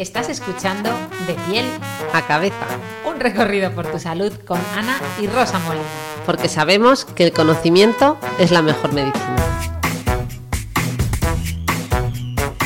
estás escuchando De piel a cabeza, un recorrido por tu salud con Ana y Rosa Molina. porque sabemos que el conocimiento es la mejor medicina.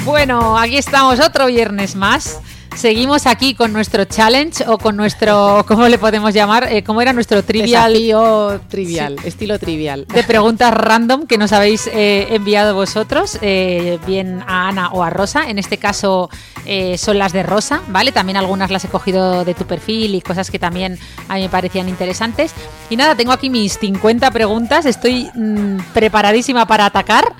Bueno, aquí estamos otro viernes más. Seguimos aquí con nuestro challenge o con nuestro, ¿cómo le podemos llamar? Eh, ¿Cómo era nuestro trivial Desafío trivial, estilo trivial. de preguntas random que nos habéis eh, enviado vosotros, eh, bien a Ana o a Rosa. En este caso eh, son las de Rosa, ¿vale? También algunas las he cogido de tu perfil y cosas que también a mí me parecían interesantes. Y nada, tengo aquí mis 50 preguntas, estoy mm, preparadísima para atacar.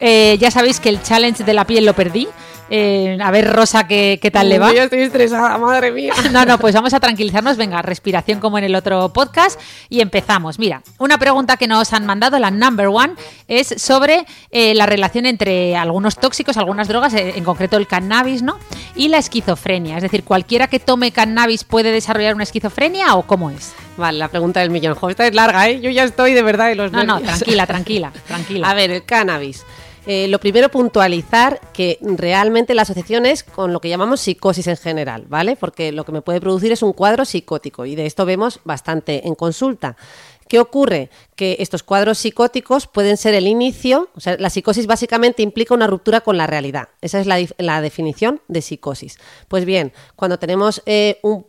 Ya sabéis que el challenge de la piel lo perdí. Eh, a ver, Rosa, ¿qué, qué tal le va? Yo estoy estresada, madre mía. No, no, pues vamos a tranquilizarnos. Venga, respiración como en el otro podcast y empezamos. Mira, una pregunta que nos han mandado, la number one, es sobre eh, la relación entre algunos tóxicos, algunas drogas, eh, en concreto el cannabis, ¿no? Y la esquizofrenia. Es decir, ¿cualquiera que tome cannabis puede desarrollar una esquizofrenia o cómo es? Vale, la pregunta del millón. Jo, esta es larga, ¿eh? Yo ya estoy de verdad en los No, no, tranquila, tranquila, tranquila. A ver, el cannabis. Eh, lo primero, puntualizar que realmente la asociación es con lo que llamamos psicosis en general, ¿vale? Porque lo que me puede producir es un cuadro psicótico y de esto vemos bastante en consulta. ¿Qué ocurre? Que estos cuadros psicóticos pueden ser el inicio, o sea, la psicosis básicamente implica una ruptura con la realidad. Esa es la, definición de psicosis. Pues bien, cuando tenemos eh, un,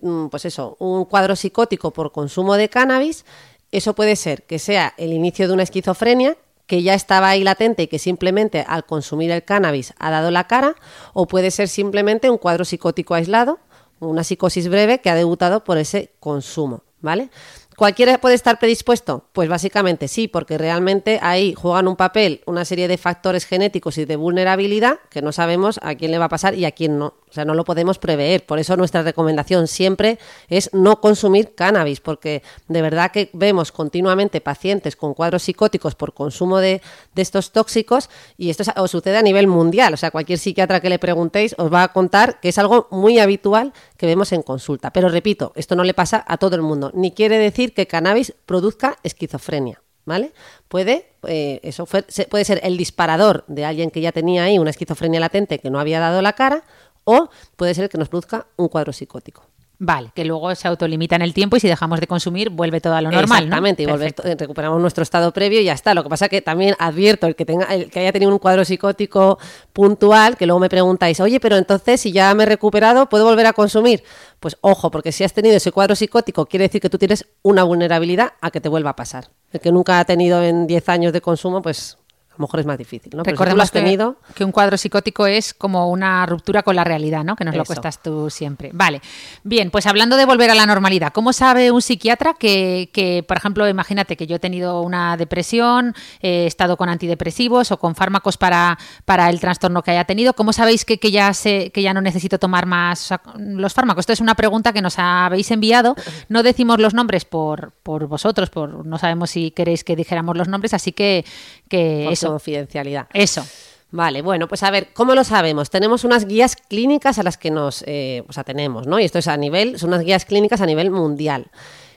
mm, pues eso, un cuadro psicótico por consumo de cannabis, eso puede ser que sea el inicio de una esquizofrenia, que ya estaba ahí latente y que simplemente al consumir el cannabis ha dado la cara, o puede ser simplemente un cuadro psicótico aislado, una psicosis breve que ha debutado por ese consumo, ¿vale? ¿Cualquiera puede estar predispuesto? Pues básicamente sí, porque realmente ahí juegan un papel una serie de factores genéticos y de vulnerabilidad que no sabemos a quién le va a pasar y a quién no. O sea, no lo podemos prever. Por eso nuestra recomendación siempre es no consumir cannabis, porque de verdad que vemos continuamente pacientes con cuadros psicóticos por consumo de, de estos tóxicos y esto es- os sucede a nivel mundial. O sea, cualquier psiquiatra que le preguntéis os va a contar que es algo muy habitual que vemos en consulta. Pero repito, esto no le pasa a todo el mundo, ni quiere decir que cannabis produzca esquizofrenia. ¿Vale? Puede, eh, eso fue- puede ser el disparador de alguien que ya tenía ahí una esquizofrenia latente que no había dado la cara, o puede ser que nos produzca un cuadro psicótico. Vale, que luego se autolimita en el tiempo y si dejamos de consumir vuelve todo a lo normal, ¿no? Exactamente, y recuperamos nuestro estado previo y ya está. Lo que pasa que también advierto el que tenga el que haya tenido un cuadro psicótico puntual, que luego me preguntáis, oye, pero entonces si ya me he recuperado, ¿puedo volver a consumir? Pues ojo, porque si has tenido ese cuadro psicótico, quiere decir que tú tienes una vulnerabilidad a que te vuelva a pasar. El que nunca ha tenido en 10 años de consumo, pues lo mejor es más difícil, ¿no? Pero si tú lo Recordemos has tenido. que, que un cuadro psicótico es como una ruptura con la realidad, ¿no? Que nos lo cuestas tú siempre. Vale. Bien, pues hablando de volver a la normalidad, ¿cómo sabe un psiquiatra que, que, por ejemplo, imagínate que yo he tenido una depresión, he estado con antidepresivos o con fármacos para, para el trastorno que haya tenido? ¿Cómo sabéis que, que ya sé, que ya no necesito tomar más los fármacos? Esto es una pregunta que nos habéis enviado. No decimos los nombres por, por vosotros, por no sabemos si queréis que dijéramos los nombres, así que, que eso. Confidencialidad. Eso. Vale, bueno, pues a ver, ¿cómo lo sabemos? Tenemos unas guías clínicas a las que nos eh, o sea, tenemos, ¿no? Y esto es a nivel, son unas guías clínicas a nivel mundial.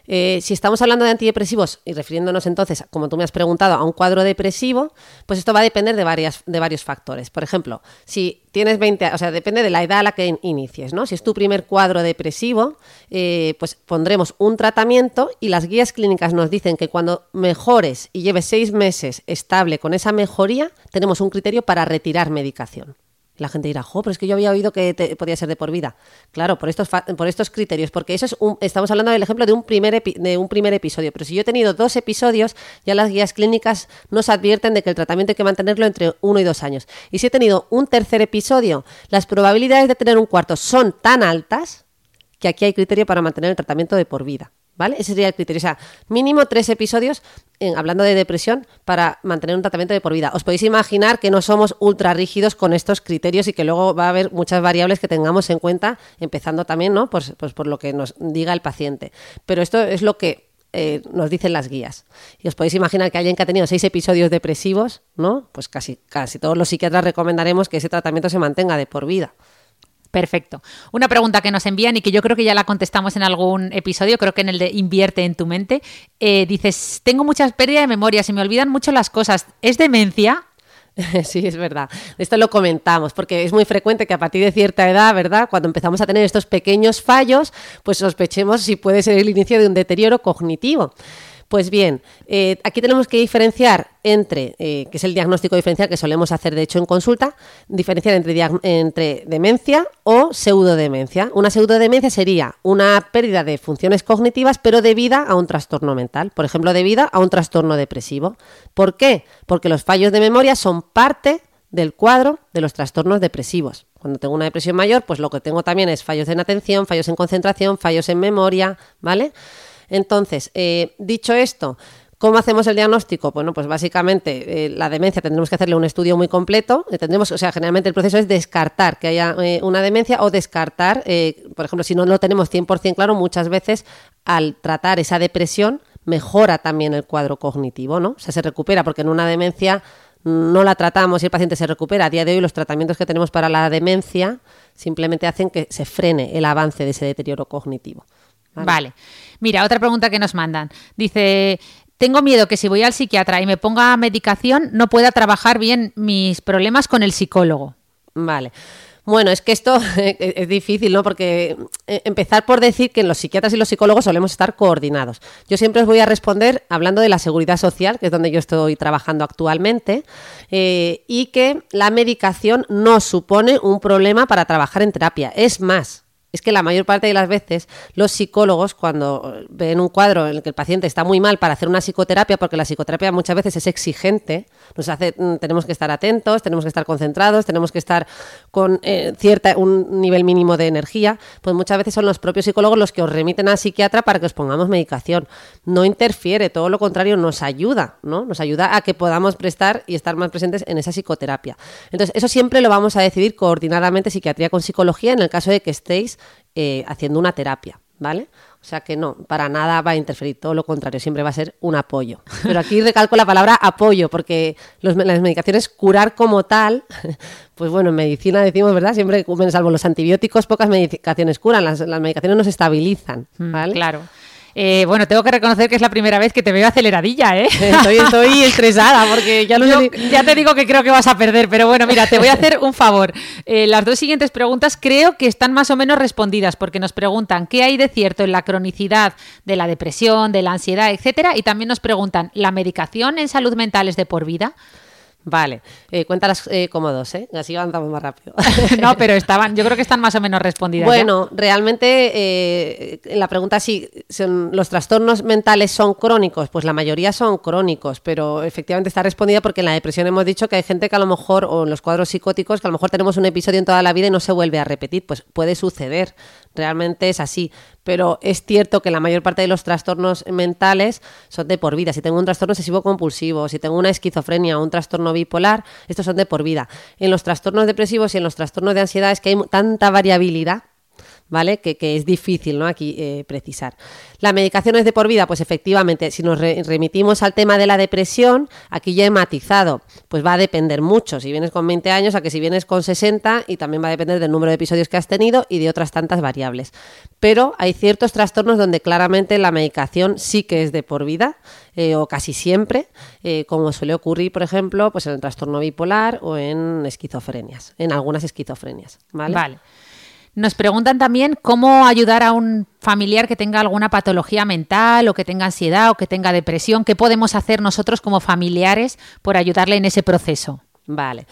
Eh, si estamos hablando de antidepresivos y refiriéndonos entonces, como tú me has preguntado, a un cuadro depresivo, pues esto va a depender de, varias, de varios factores. Por ejemplo, si tienes 20, a- o sea, depende de la edad a la que in- inicies, ¿no? Si es tu primer cuadro depresivo, eh, pues pondremos un tratamiento y las guías clínicas nos dicen que cuando mejores y lleves seis meses estable con esa mejoría, tenemos un criterio para retirar medicación. La gente dirá, jo, pero es que yo había oído que podía ser de por vida. Claro, por estos, por estos criterios, porque eso es un, estamos hablando del ejemplo de un, primer de un primer episodio. Pero si yo he tenido dos episodios, ya las guías clínicas nos advierten de que el tratamiento hay que mantenerlo entre uno y dos años. Y si he tenido un tercer episodio, las probabilidades de tener un cuarto son tan altas que aquí hay criterio para mantener el tratamiento de por vida. ¿Vale? Ese sería el criterio. O sea, mínimo tres episodios, hablando de depresión, para mantener un tratamiento de por vida. Os podéis imaginar que no somos ultra rígidos con estos criterios y que luego va a haber muchas variables que tengamos en cuenta, empezando también, ¿no? Pues, pues por lo que nos diga el paciente. Pero esto es lo que eh, nos dicen las guías. Y os podéis imaginar que alguien que ha tenido seis episodios depresivos, ¿no? Pues casi, casi todos los psiquiatras recomendaremos que ese tratamiento se mantenga de por vida. Perfecto. Una pregunta que nos envían y que yo creo que ya la contestamos en algún episodio, creo que en el de Invierte en tu mente. Eh, dices, tengo muchas pérdidas de memoria, se me olvidan mucho las cosas. ¿Es demencia? Sí, es verdad. Esto lo comentamos, porque es muy frecuente que a partir de cierta edad, ¿verdad? Cuando empezamos a tener estos pequeños fallos, pues sospechemos si puede ser el inicio de un deterioro cognitivo. Pues bien, eh, aquí tenemos que diferenciar entre, eh, que es el diagnóstico diferencial que solemos hacer de hecho en consulta, diferenciar entre, entre demencia o pseudodemencia. Una pseudodemencia sería una pérdida de funciones cognitivas pero debida a un trastorno mental, por ejemplo, debida a un trastorno depresivo. ¿Por qué? Porque los fallos de memoria son parte del cuadro de los trastornos depresivos. Cuando tengo una depresión mayor, pues lo que tengo también es fallos en atención, fallos en concentración, fallos en memoria, ¿vale? Entonces, eh, dicho esto, ¿Cómo hacemos el diagnóstico? Bueno, pues básicamente eh, la demencia tendremos que hacerle un estudio muy completo. Eh, tendremos, o sea, generalmente el proceso es descartar que haya una demencia o descartar, por ejemplo, si no lo tenemos 100% claro, muchas veces al tratar esa depresión mejora también el cuadro cognitivo, ¿no? O sea, se recupera porque en una demencia no la tratamos y el paciente se recupera. A día de hoy los tratamientos que tenemos para la demencia simplemente hacen que se frene el avance de ese deterioro cognitivo. Vale. Mira, otra pregunta que nos mandan. Dice, tengo miedo que si voy al psiquiatra y me ponga medicación no pueda trabajar bien mis problemas con el psicólogo. Vale. Bueno, es que esto es difícil, ¿no? Porque eh, empezar por decir que los psiquiatras y los psicólogos solemos estar coordinados. Yo siempre os voy a responder hablando de la seguridad social, que es donde yo estoy trabajando actualmente, eh, y que la medicación no supone un problema para trabajar en terapia. Es más, es que la mayor parte de las veces los psicólogos cuando ven un cuadro en el que el paciente está muy mal para hacer una psicoterapia, porque la psicoterapia muchas veces es exigente, nos hace, mm, tenemos que estar atentos, tenemos que estar concentrados, tenemos que estar con eh, cierta un nivel mínimo de energía, pues muchas veces son los propios psicólogos los que os remiten al psiquiatra para que os pongamos medicación. No interfiere, todo lo contrario, nos ayuda, ¿no? Nos ayuda a que podamos prestar y estar más presentes en esa psicoterapia. Entonces, eso siempre lo vamos a decidir coordinadamente psiquiatría con psicología en el caso de que estéis eh, haciendo una terapia, ¿vale? O sea que no, para nada va a interferir, todo lo contrario, siempre va a ser un apoyo. Pero aquí recalco la palabra apoyo, porque las medicaciones curar como tal, pues bueno, en medicina decimos, ¿verdad? Siempre, salvo los antibióticos, pocas medicaciones curan, las, las medicaciones nos estabilizan, mm, ¿vale? claro. Eh, bueno, tengo que reconocer que es la primera vez que te veo aceleradilla, ¿eh? Estoy, estresada porque ya no Ya te digo que creo que vas a perder, pero bueno, mira, te voy a hacer un favor. Eh, las dos siguientes preguntas creo que están más o menos respondidas porque nos preguntan qué hay de cierto en la cronicidad de la depresión, de la ansiedad, etcétera, y también nos preguntan, ¿la medicación en salud mental es de por vida? Vale, eh, cuéntalas eh, como dos, ¿eh? Así avanzamos más rápido. no, pero estaban, yo creo que están más o menos respondidas. Bueno, realmente eh, la pregunta si son, los trastornos mentales son crónicos, pues la mayoría son crónicos, pero efectivamente está respondida porque en la depresión hemos dicho que hay gente que a lo mejor, o en los cuadros psicóticos, que a lo mejor tenemos un episodio en toda la vida y no se vuelve a repetir, pues puede suceder, realmente es así pero es cierto que la mayor parte de los trastornos mentales son de por vida. Si tengo un trastorno excesivo compulsivo, si tengo una esquizofrenia o un trastorno bipolar, estos son de por vida. En los trastornos depresivos y en los trastornos de ansiedad es que hay tanta variabilidad ¿vale? Que, es difícil, ¿no? Aquí eh, precisar. ¿La medicación es de por vida? Pues efectivamente, si nos remitimos al tema de la depresión, aquí ya he matizado, pues va a depender mucho, si vienes con 20 años a que si vienes con 60 y también va a depender del número de episodios que has tenido y de otras tantas variables. Pero hay ciertos trastornos donde claramente la medicación sí que es de por vida, eh, o casi siempre, eh, como suele ocurrir, por ejemplo, pues en el trastorno bipolar o en esquizofrenias, en algunas esquizofrenias. Vale. vale. Nos preguntan también cómo ayudar a un familiar que tenga alguna patología mental o que tenga ansiedad o que tenga depresión. ¿Qué podemos hacer nosotros como familiares por ayudarle en ese proceso? Vale.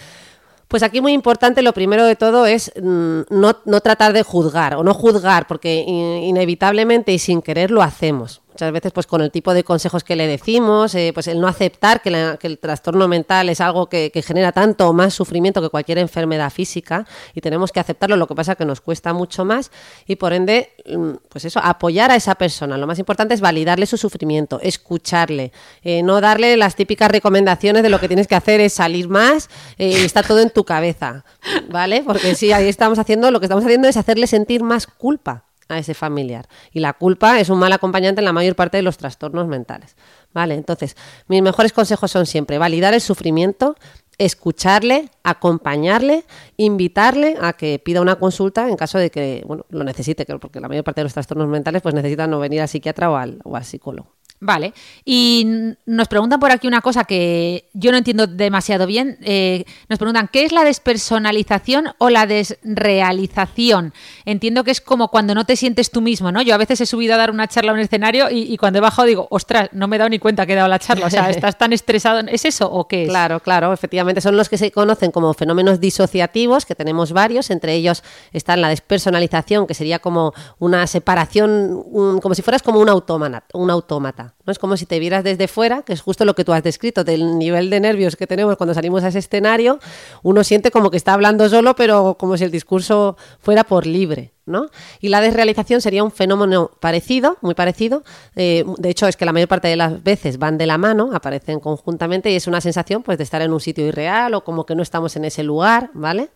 Pues aquí muy importante, lo primero de todo es mm, no, tratar de juzgar o no juzgar, porque inevitablemente y sin querer lo hacemos, Muchas veces, pues con el tipo de consejos que le decimos, eh, pues el no aceptar que, el trastorno mental es algo que, genera tanto o más sufrimiento que cualquier enfermedad física y tenemos que aceptarlo, lo que pasa que nos cuesta mucho más y por ende, mm, pues eso, apoyar a esa persona. Lo más importante es validarle su sufrimiento, escucharle, eh, no darle las típicas recomendaciones de lo que tienes que hacer es salir más eh, y está todo en tu cabeza, ¿vale? Porque si ahí estamos haciendo, lo que estamos haciendo es hacerle sentir más culpa a ese familiar. Y la culpa es un mal acompañante en la mayor parte de los trastornos mentales. ¿Vale? Entonces, mis mejores consejos son siempre validar el sufrimiento, escucharle, acompañarle, invitarle a que pida una consulta en caso de que bueno, lo necesite, porque la mayor parte de los trastornos mentales pues necesitan no venir al psiquiatra o al, o al psicólogo. Vale. Y nos preguntan por aquí una cosa que yo no entiendo demasiado bien. Eh, nos preguntan, ¿qué es la despersonalización o la desrealización? Entiendo que es como cuando no te sientes tú mismo, ¿no? Yo a veces he subido a dar una charla a un escenario y, cuando he bajado digo, ostras, no me he dado ni cuenta que he dado la charla. O sea, estás tan estresado. ¿Es eso o qué es? Claro, claro. Efectivamente, son los que se conocen como fenómenos disociativos, que tenemos varios. Entre ellos está la despersonalización, que sería como una separación, como si fueras como un autómata. Un autómata. ¿No? Es como si te vieras desde fuera, que es justo lo que tú has descrito, del nivel de nervios que tenemos cuando salimos a ese escenario, uno siente como que está hablando solo, pero como si el discurso fuera por libre. ¿no? Y la desrealización sería un fenómeno parecido, muy parecido. Eh, de hecho, es que la mayor parte de las veces van de la mano, aparecen conjuntamente y es una sensación pues, de estar en un sitio irreal o como que no estamos en ese lugar, ¿vale?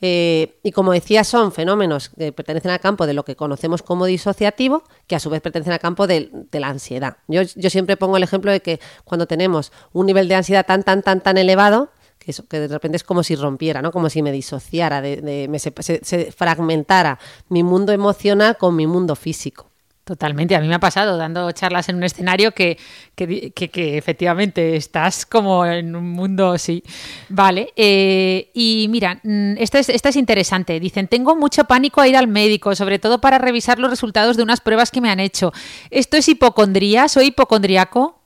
Eh, y como decía, son fenómenos que pertenecen al campo de lo que conocemos como disociativo, que a su vez pertenecen al campo de, la ansiedad. Yo, siempre pongo el ejemplo de que cuando tenemos un nivel de ansiedad tan, tan, tan, tan elevado, que, de repente es como si rompiera, ¿no? como si me disociara, de, se fragmentara mi mundo emocional con mi mundo físico. Totalmente, a mí me ha pasado dando charlas en un escenario que, que, que, efectivamente estás como en un mundo, sí. Vale, eh, y mira, mm, esta es, es interesante. Dicen, tengo mucho pánico a ir al médico, sobre todo para revisar los resultados de unas pruebas que me han hecho. ¿Esto es hipocondría? ¿Soy hipocondriaco?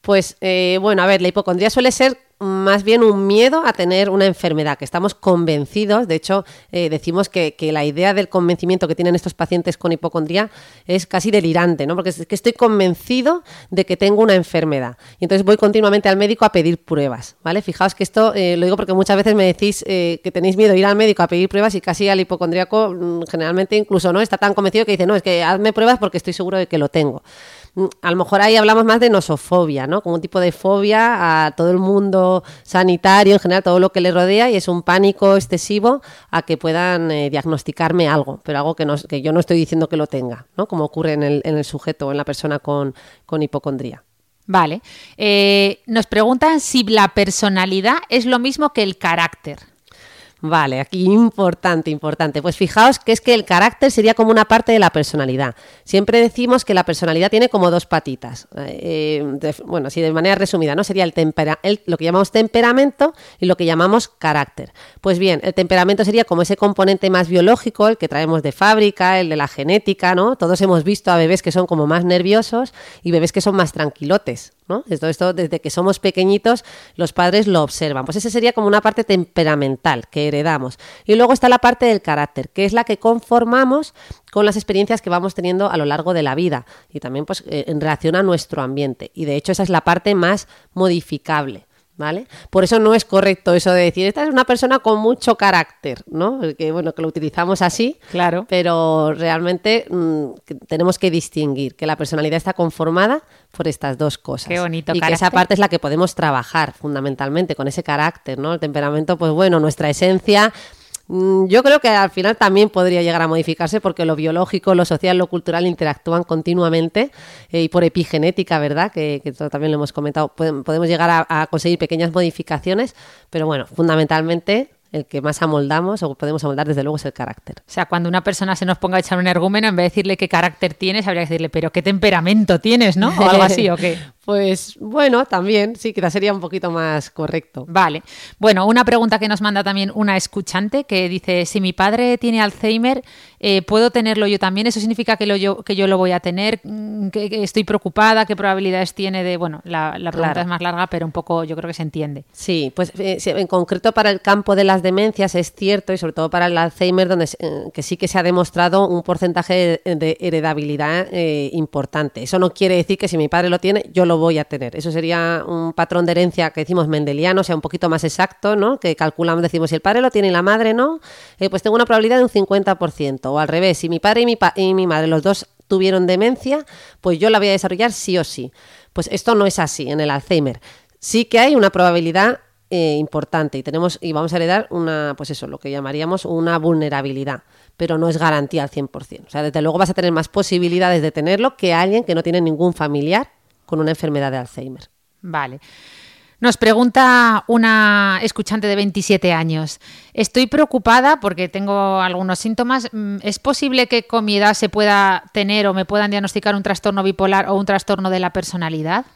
Pues eh, bueno, a ver, la hipocondría suele ser más bien un miedo a tener una enfermedad, que estamos convencidos, de hecho eh, decimos que, la idea del convencimiento que tienen estos pacientes con hipocondría es casi delirante, ¿no? porque es que estoy convencido de que tengo una enfermedad y entonces voy continuamente al médico a pedir pruebas, ¿vale? Fijaos que esto eh, lo digo porque muchas veces me decís eh, que tenéis miedo de ir al médico a pedir pruebas y casi al hipocondríaco mm, generalmente incluso no está tan convencido que dice, no, es que hazme pruebas porque estoy seguro de que lo tengo. Mm, a lo mejor ahí hablamos más de nosofobia, ¿no? Como un tipo de fobia a todo el mundo sanitario, en general, todo lo que le rodea, y es un pánico excesivo a que puedan eh, diagnosticarme algo, pero algo que, no, yo no estoy diciendo que lo tenga, ¿no? Como ocurre en el, en el sujeto o en la persona con, con hipocondría. Vale. Eh, nos preguntan si la personalidad es lo mismo que el carácter. Vale, aquí importante, importante. Pues fijaos que es que el carácter sería como una parte de la personalidad. Siempre decimos que la personalidad tiene como dos patitas. Eh, bueno, así de manera resumida, ¿no? Sería el, tempera lo que llamamos temperamento y lo que llamamos carácter. Pues bien, el temperamento sería como ese componente más biológico, el que traemos de fábrica, el de la genética, ¿no? Todos hemos visto a bebés que son como más nerviosos y bebés que son más tranquilotes. Esto, esto, desde que somos pequeñitos, los padres lo observan. Pues esa sería como una parte temperamental que heredamos. Y luego está la parte del carácter, que es la que conformamos con las experiencias que vamos teniendo a lo largo de la vida y también pues, eh, en relación a nuestro ambiente. Y de hecho esa es la parte más modificable. ¿Vale? Por eso no es correcto eso de decir, esta es una persona con mucho carácter, ¿no? Que bueno, que lo utilizamos así, claro. pero realmente mm, tenemos que distinguir que la personalidad está conformada por estas dos cosas. Qué bonito. Y que esa parte es la que podemos trabajar fundamentalmente con ese carácter, ¿no? El temperamento, pues bueno, nuestra esencia yo creo que al final también podría llegar a modificarse porque lo biológico, lo social, lo cultural interactúan continuamente eh, y por epigenética, ¿verdad? Que, también lo hemos comentado, podemos llegar a, conseguir pequeñas modificaciones, pero bueno, fundamentalmente el que más amoldamos o podemos amoldar desde luego es el carácter. O sea, cuando una persona se nos ponga a echar un ergúmeno, en vez de decirle qué carácter tienes, habría que decirle, pero qué temperamento tienes, ¿no? O algo así, ¿o qué? Pues bueno, también, sí, quizás sería un poquito más correcto. Vale. Bueno, una pregunta que nos manda también una escuchante que dice, si mi padre tiene Alzheimer, eh, ¿puedo tenerlo yo también? ¿Eso significa que, lo yo, que yo lo voy a tener? Mm, ¿Que, que estoy preocupada? ¿Qué probabilidades tiene de...? Bueno, la, la pregunta Claro. es más larga, pero un poco yo creo que se entiende. Sí, pues eh, en concreto para el campo de las demencias es cierto y sobre todo para el Alzheimer donde eh, que sí que se ha demostrado un porcentaje de, de heredabilidad eh, importante. Eso no quiere decir que si mi padre lo tiene yo lo voy a tener. Eso sería un patrón de herencia que decimos mendeliano, o sea, un poquito más exacto, ¿no? Que calculamos, decimos si el padre lo tiene y la madre no, eh, pues tengo una probabilidad de un 50%. O al revés, si mi padre y mi, pa- y mi madre los dos tuvieron demencia, pues yo la voy a desarrollar sí o sí. Pues esto no es así en el Alzheimer. Sí que hay una probabilidad eh, importante y tenemos y vamos a heredar una, pues eso, lo que llamaríamos una vulnerabilidad, pero no es garantía al 100%. O sea, desde luego vas a tener más posibilidades de tenerlo que alguien que no tiene ningún familiar con una enfermedad de Alzheimer. Vale. Nos pregunta una escuchante de 27 años. Estoy preocupada porque tengo algunos síntomas. Mm, ¿Es posible que con mi edad se pueda tener o me puedan diagnosticar un trastorno bipolar o un trastorno de la personalidad?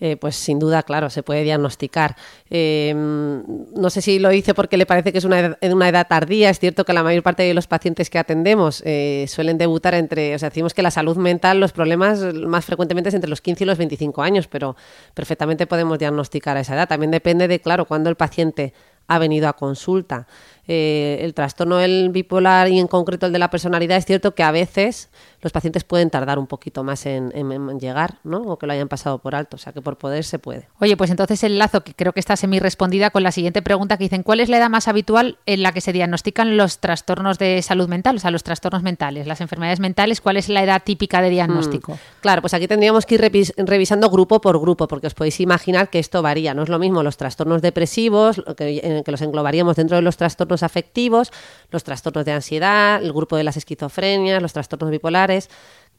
Eh, pues sin duda, claro, se puede diagnosticar. Eh, no sé si lo hice porque le parece que es una edad, una edad tardía. Es cierto que la mayor parte de los pacientes que atendemos eh, suelen debutar entre, o sea, decimos que la salud mental, los problemas más frecuentemente es entre los 15 y los 25 años, pero perfectamente podemos diagnosticar a esa edad. También depende de, claro, cuándo el paciente ha venido a consulta. Eh, el trastorno bipolar y en concreto el de la personalidad es cierto que a veces los pacientes pueden tardar un poquito más en, en- en llegar, ¿no? O que lo hayan pasado por alto, o sea que por poder se puede. Oye, pues entonces el lazo, que creo que está semi respondida con la siguiente pregunta que dicen, ¿cuál es la edad más habitual en la que se diagnostican los trastornos de salud mental, o sea, los trastornos mentales, las enfermedades mentales? ¿Cuál es la edad típica de diagnóstico? Claro, pues aquí tendríamos que ir revis- revisando grupo por grupo, porque os podéis imaginar que esto varía. No es lo mismo los trastornos depresivos, que, que los englobaríamos dentro de los trastornos afectivos, los trastornos de ansiedad, el grupo de las esquizofrenias, los trastornos bipolares.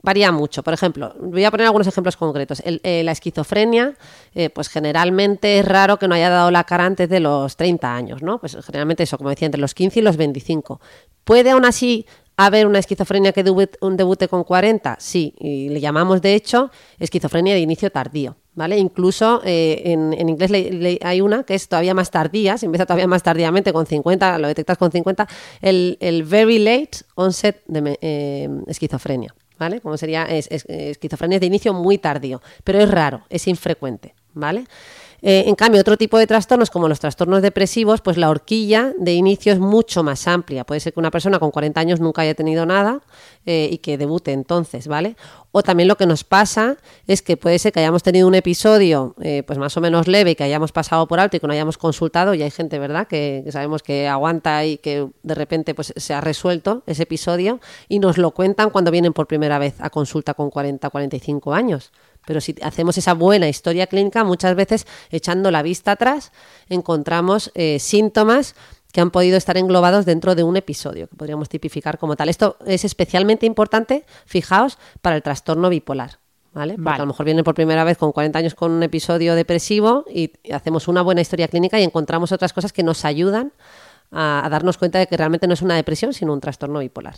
Varía mucho. Por ejemplo, voy a poner algunos ejemplos concretos. Eh, la esquizofrenia, eh, pues generalmente es raro que no haya dado la cara antes de los 30 años, ¿no? Pues generalmente eso, como decía, entre los 15 y los 25. ¿Puede aún así haber una esquizofrenia que debut- un debute con 40? Sí, y le llamamos de hecho esquizofrenia de inicio tardío. ¿Vale? Incluso eh, en, en inglés le- hay una que es todavía más tardía, se empieza todavía más tardíamente con 50, lo detectas con 50, el, el very late onset de eh, esquizofrenia, ¿vale? Como sería es- esquizofrenia de inicio muy tardío, pero es raro, es infrecuente, ¿vale? Eh, en cambio, otro tipo de trastornos, como los trastornos depresivos, pues la horquilla de inicio es mucho más amplia. Puede ser que una persona con 40 años nunca haya tenido nada eh, y que debute entonces, ¿vale? O también lo que nos pasa es que puede ser que hayamos tenido un episodio eh, pues más o menos leve y que hayamos pasado por alto y que no hayamos consultado y hay gente, ¿verdad?, que, que sabemos que aguanta y que de repente pues se ha resuelto ese episodio y nos lo cuentan cuando vienen por primera vez a consulta con 40, 45 años. Pero si hacemos esa buena historia clínica, muchas veces echando la vista atrás, encontramos eh, síntomas que han podido estar englobados dentro de un episodio, que podríamos tipificar como tal. Esto es especialmente importante, fijaos, para el trastorno bipolar. ¿Vale? Porque Vale. a lo mejor viene por primera vez con 40 años con un episodio depresivo y hacemos una buena historia clínica y encontramos otras cosas que nos ayudan a, a darnos cuenta de que realmente no es una depresión, sino un trastorno bipolar.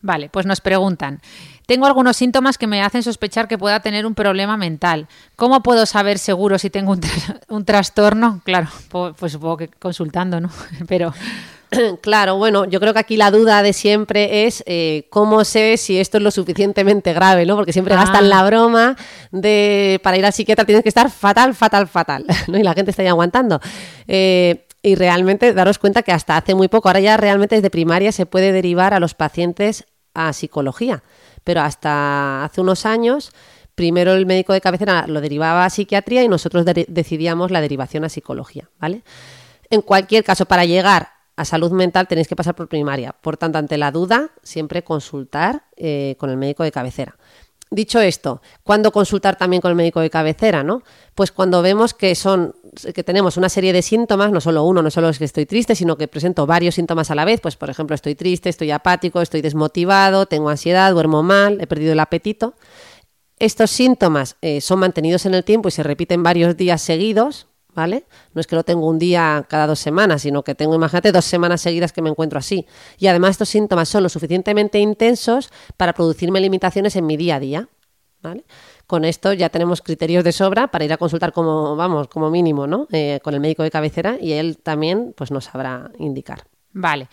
Vale, pues nos preguntan, tengo algunos síntomas que me hacen sospechar que pueda tener un problema mental. ¿Cómo puedo saber seguro si tengo un, tra- un trastorno? Claro, pues supongo que consultando, ¿no? Pero Claro, bueno, yo creo que aquí la duda de siempre es eh, cómo sé si esto es lo suficientemente grave, ¿no? Porque siempre Ah. gastan la broma de para ir al psiquiatra tienes que estar fatal, fatal, fatal, ¿no? Y la gente está ya aguantando. Eh, y realmente daros cuenta que hasta hace muy poco, ahora ya realmente desde primaria se puede derivar a los pacientes a psicología, pero hasta hace unos años primero el médico de cabecera lo derivaba a psiquiatría y nosotros de- decidíamos la derivación a psicología, ¿vale? En cualquier caso, para llegar a salud mental tenéis que pasar por primaria. Por tanto, ante la duda, siempre consultar eh, con el médico de cabecera. Dicho esto, ¿cuándo consultar también con el médico de cabecera? ¿no? Pues cuando vemos que son que tenemos una serie de síntomas, no solo uno, no solo es que estoy triste, sino que presento varios síntomas a la vez, pues por ejemplo estoy triste, estoy apático, estoy desmotivado, tengo ansiedad, duermo mal, he perdido el apetito. Estos síntomas eh, son mantenidos en el tiempo y se repiten varios días seguidos, ¿vale? No es que lo tengo un día cada dos semanas, sino que tengo, imagínate, dos semanas seguidas que me encuentro así. Y además estos síntomas son lo suficientemente intensos para producirme limitaciones en mi día a día, ¿vale? con esto ya tenemos criterios de sobra para ir a consultar como, vamos, como mínimo, ¿no? Eh, con el médico de cabecera y él también pues nos sabrá indicar. Vale.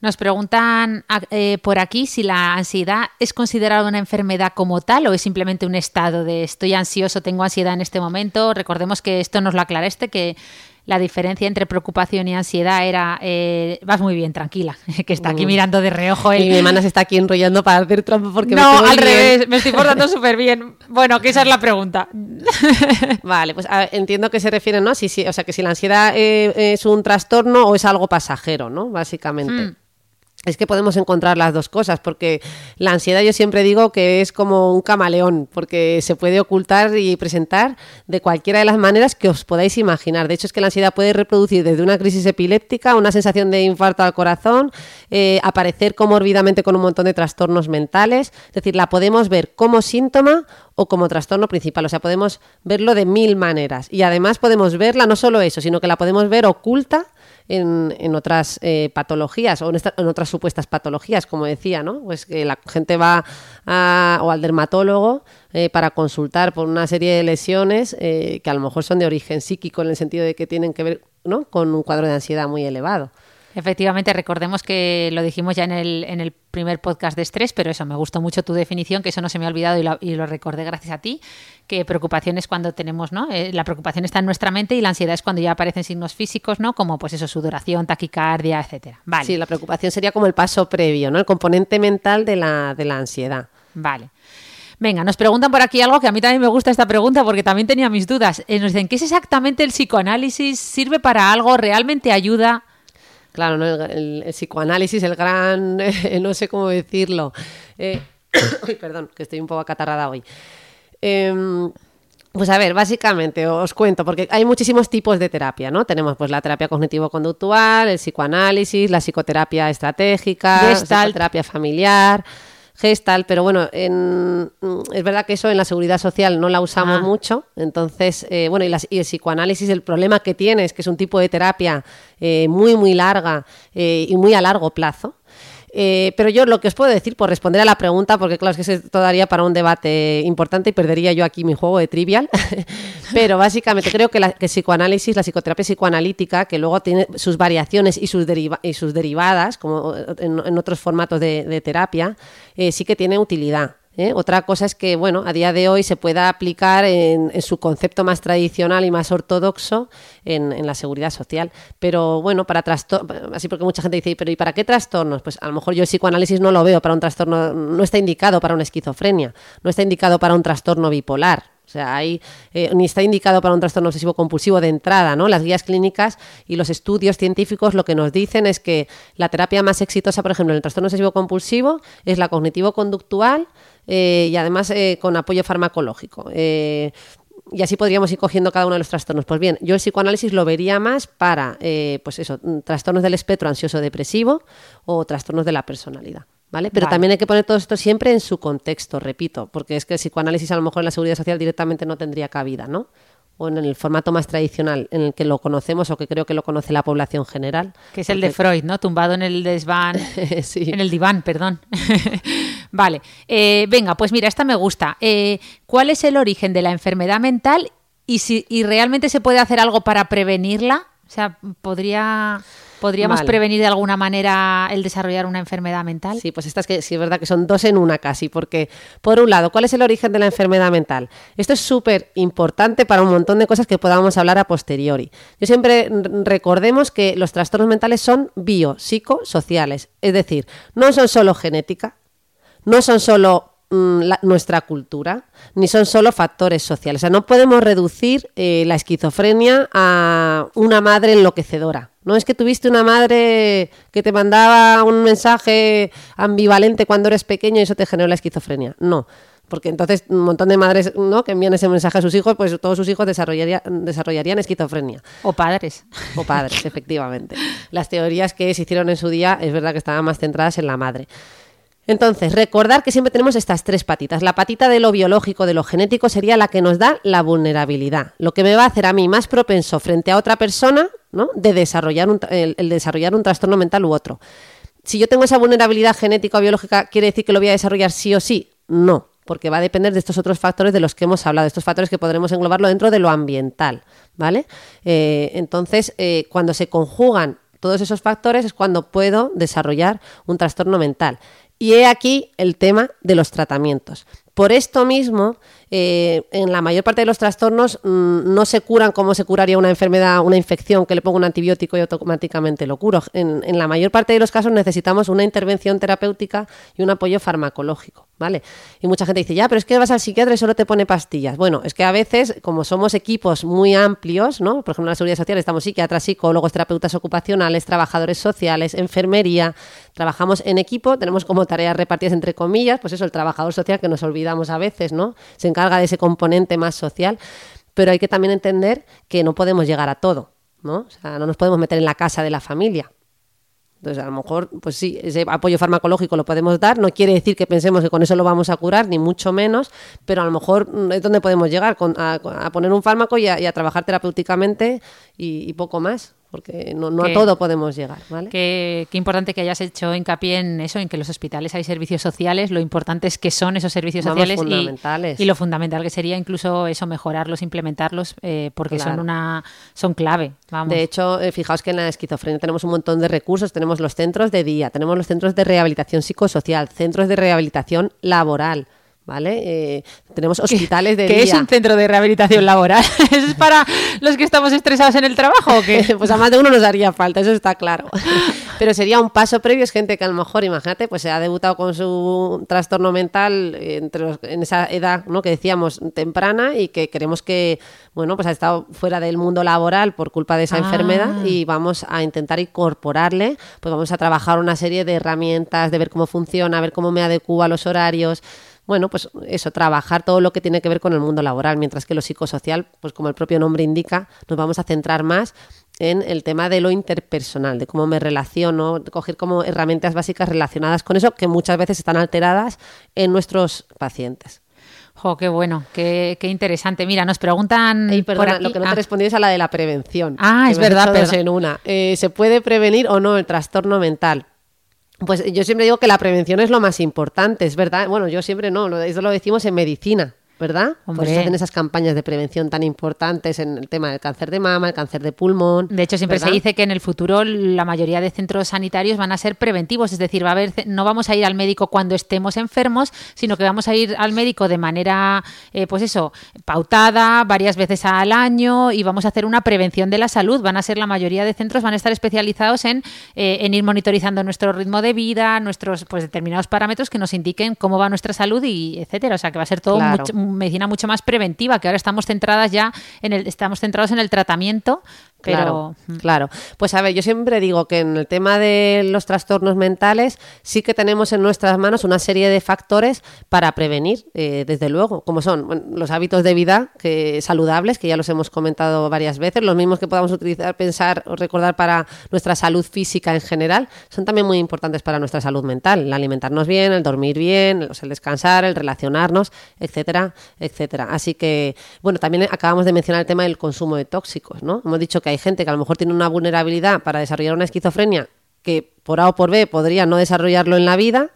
Nos preguntan eh, por aquí si la ansiedad es considerada una enfermedad como tal o es simplemente un estado de estoy ansioso, tengo ansiedad en este momento. Recordemos que esto nos lo aclaraste, que la diferencia entre preocupación y ansiedad era eh, vas muy bien, tranquila, que está aquí mirando de reojo. Y mi hermana se está aquí enrollando para hacer trampa porque no, al revés, me estoy portando súper bien. Bueno, que esa es la pregunta. vale, pues entiendo que se refiere, ¿no? Si, sí, o sea, que si la ansiedad eh, es un trastorno o es algo pasajero, ¿no? Básicamente. Hmm es que podemos encontrar las dos cosas, porque la ansiedad yo siempre digo que es como un camaleón, porque se puede ocultar y presentar de cualquiera de las maneras que os podáis imaginar. De hecho, es que la ansiedad puede reproducir desde una crisis epiléptica, una sensación de infarto al corazón, eh, aparecer comorbidamente con un montón de trastornos mentales. Es decir, la podemos ver como síntoma o como trastorno principal. O sea, podemos verlo de mil maneras. Y además podemos verla no solo eso, sino que la podemos ver oculta en, otras eh, patologías o en, otras supuestas patologías, como decía, ¿no? Pues que la gente va o al dermatólogo eh, para consultar por una serie de lesiones eh, que a lo mejor son de origen psíquico en el sentido de que tienen que ver ¿no? con un cuadro de ansiedad muy elevado. Efectivamente, recordemos que lo dijimos ya en el, en el primer podcast de estrés, pero eso, me gustó mucho tu definición, que eso no se me ha olvidado y lo, recordé gracias a ti, que preocupación es cuando tenemos, ¿no? Eh, la preocupación está en nuestra mente y la ansiedad es cuando ya aparecen signos físicos, ¿no? Como pues eso, sudoración, taquicardia, etcétera. Vale. Sí, la preocupación sería como el paso previo, ¿no? El componente mental de la, de la ansiedad. Vale. Venga, nos preguntan por aquí algo que a mí también me gusta esta pregunta porque también tenía mis dudas. Eh, nos dicen, ¿qué es exactamente el psicoanálisis? ¿Sirve para algo? ¿Realmente ayuda? Claro, el, psicoanálisis, el gran, no sé cómo decirlo. Eh, perdón, que estoy un poco acatarrada hoy. Em, pues a ver, básicamente os cuento, porque hay muchísimos tipos de terapia, ¿no? Tenemos pues la terapia cognitivo-conductual, el psicoanálisis, la psicoterapia estratégica, la terapia familiar, gestal, pero bueno, en, es verdad que eso en la seguridad social no la usamos ah. mucho, entonces, eh, bueno, y, y, el psicoanálisis, el problema que tiene es que es un tipo de terapia eh, muy, muy larga eh, y muy a largo plazo. Eh, pero yo lo que os puedo decir por responder a la pregunta, porque claro, es que esto daría para un debate importante y perdería yo aquí mi juego de trivial, pero básicamente creo que, la, psicoanálisis, la psicoterapia psicoanalítica, que luego tiene sus variaciones y sus, derivadas, como en, otros formatos de, terapia, eh, sí que tiene utilidad. ¿Eh? Otra cosa es que, bueno, a día de hoy se pueda aplicar en, su concepto más tradicional y más ortodoxo en, la seguridad social. Pero bueno, para trastornos, así porque mucha gente dice, pero ¿y para qué trastornos? Pues a lo mejor yo el psicoanálisis no lo veo para un trastorno, no está indicado para una esquizofrenia, no está indicado para un trastorno bipolar. O sea, hay, eh, ni está indicado para un trastorno obsesivo compulsivo de entrada, ¿no? Las guías clínicas y los estudios científicos lo que nos dicen es que la terapia más exitosa, por ejemplo, en el trastorno obsesivo compulsivo es la cognitivo-conductual, eh, y además eh, con apoyo farmacológico. Y así podríamos ir cogiendo cada uno de los trastornos. Pues bien, yo el psicoanálisis lo vería más para, pues eso, trastornos del espectro ansioso-depresivo o trastornos de la personalidad. ¿Vale? Pero también hay que poner todo esto siempre en su contexto, repito, porque es que el psicoanálisis a lo mejor en la seguridad social directamente no tendría cabida, ¿no? o en el formato más tradicional en el que lo conocemos o que creo que lo conoce la población general. Que es el de Freud, ¿no? Tumbado en el desván, en el diván, perdón. vale, eh, venga, pues mira, esta me gusta. Eh, ¿Cuál es el origen de la enfermedad mental y si y realmente se puede hacer algo para prevenirla? O sea, podría... ¿Podríamos prevenir de alguna manera el desarrollar una enfermedad mental? Sí, pues estas que sí es verdad que son dos en una casi, porque por un lado, ¿cuál es el origen de la enfermedad mental? Esto es súper importante para un montón de cosas que podamos hablar a posteriori. Yo siempre recordemos que los trastornos mentales son biopsicosociales, es decir, no son solo genética, no son solo mm, nuestra cultura, ni son solo factores sociales. O sea, no podemos reducir eh, la esquizofrenia a una madre enloquecedora. No es que tuviste una madre que te mandaba un mensaje ambivalente cuando eres pequeño y eso te generó la esquizofrenia. No. Porque entonces un montón de madres ¿no? que envían ese mensaje a sus hijos, pues todos sus hijos desarrollarían, desarrollarían esquizofrenia. O padres. O padres, efectivamente. Las teorías que se hicieron en su día es verdad que estaban más centradas en la madre. Entonces, recordar que siempre tenemos estas tres patitas. La patita de lo biológico, de lo genético, sería la que nos da la vulnerabilidad. Lo que me va a hacer a mí más propenso frente a otra persona, ¿no? De desarrollar un, el, desarrollar un trastorno mental u otro. Si yo tengo esa vulnerabilidad genética o biológica, ¿quiere decir que lo voy a desarrollar sí o sí? No. porque va a depender de estos otros factores de los que hemos hablado, estos factores que podremos englobarlo dentro de lo ambiental, ¿vale? Eh, entonces, eh, cuando se conjugan todos esos factores es cuando puedo desarrollar un trastorno mental. Y he aquí el tema de los tratamientos. Por esto mismo, eh, en la mayor parte de los trastornos mm, no se curan como se curaría una enfermedad, una infección, que le pongo un antibiótico y automáticamente lo curo. En, la mayor parte de los casos necesitamos una intervención terapéutica y un apoyo farmacológico, ¿vale? Y mucha gente dice, ya, pero es que vas al psiquiatra y solo te pone pastillas. Bueno, es que a veces, como somos equipos muy amplios, ¿no? Por ejemplo, en la seguridad social estamos psiquiatras, psicólogos, terapeutas ocupacionales, trabajadores sociales, enfermería, trabajamos en equipo, tenemos como tareas repartidas entre comillas, pues eso, el trabajador social que nos olvida a veces, ¿no? Se encarga de ese componente más social, pero hay que también entender que no podemos llegar a todo, ¿no? O sea, no nos podemos meter en la casa de la familia. Entonces, a lo mejor, pues sí, ese apoyo farmacológico lo podemos dar. No quiere decir que pensemos que con eso lo vamos a curar, ni mucho menos, pero a lo mejor mm, es donde podemos llegar, a, poner un fármaco y a, trabajar terapéuticamente y, poco más porque no, a todo podemos llegar. ¿vale? Qué, importante que hayas hecho hincapié en eso, en que los hospitales hay servicios sociales, lo importante es que son esos servicios sociales y, lo fundamental que sería incluso eso, mejorarlos, implementarlos, eh, porque son una son clave. De hecho, eh, fijaos que en la esquizofrenia tenemos un montón de recursos, tenemos los centros de día, tenemos los centros de rehabilitación psicosocial, centros de rehabilitación laboral, ¿vale? Eh, tenemos hospitales de ¿Qué es un centro de rehabilitación laboral? ¿Eso es para los que estamos estresados en el trabajo o qué? pues a más de uno nos haría falta, eso está claro. Pero sería un paso previo, es gente que a lo mejor, imagínate, pues se ha debutado con su trastorno mental entre en esa edad, ¿no? Que decíamos temprana y que queremos que, bueno, pues ha estado fuera del mundo laboral por culpa de esa ah. enfermedad y vamos a intentar incorporarle, pues vamos a trabajar una serie de herramientas, de ver cómo funciona, ver cómo me adecuo a los horarios, bueno, pues eso, trabajar todo lo que tiene que ver con el mundo laboral, mientras que lo psicosocial, pues como el propio nombre indica, nos vamos a centrar más en el tema de lo interpersonal, de cómo me relaciono, de coger como herramientas básicas relacionadas con eso, que muchas veces están alteradas en nuestros pacientes. Jo, qué bueno, qué, interesante. Mira, nos preguntan. lo que no te ah. respondido es a la de la prevención. Ah, es verdad, pero. En una. Eh, ¿Se puede prevenir o no el trastorno mental? Pues yo siempre digo que la prevención es lo más importante, es verdad. Bueno, yo siempre no, eso lo decimos en medicina. ¿Verdad? Pues se hacen esas campañas de prevención tan importantes en el tema del cáncer de mama, el cáncer de pulmón. De hecho, siempre se dice que en el futuro la mayoría de centros sanitarios van a ser preventivos, es decir, va a haber, no vamos a ir al médico cuando estemos enfermos, sino que vamos a ir al médico de manera, eh, pues eso, pautada, varias veces al año y vamos a hacer una prevención de la salud. Van a ser la mayoría de centros, van a estar especializados en, eh, en ir monitorizando nuestro ritmo de vida, nuestros pues determinados parámetros que nos indiquen cómo va nuestra salud y etcétera. O sea, que va a ser todo mucho, medicina mucho más preventiva, que ahora estamos centradas ya en el, estamos centrados en el tratamiento, Claro, claro. Pues a ver, yo siempre digo que en el tema de los trastornos mentales sí que tenemos en nuestras manos una serie de factores para prevenir, eh, desde luego, como son los hábitos de vida que, saludables, que ya los hemos comentado varias veces, los mismos que podamos utilizar, pensar o recordar para nuestra salud física en general, son también muy importantes para nuestra salud mental, el alimentarnos bien, el dormir bien, el descansar, el relacionarnos, etcétera, etcétera. Así que, bueno, también acabamos de mencionar el tema del consumo de tóxicos, ¿no? Hemos dicho que hay gente que a lo mejor tiene una vulnerabilidad para desarrollar una esquizofrenia que por A o por B podría no desarrollarlo en la vida,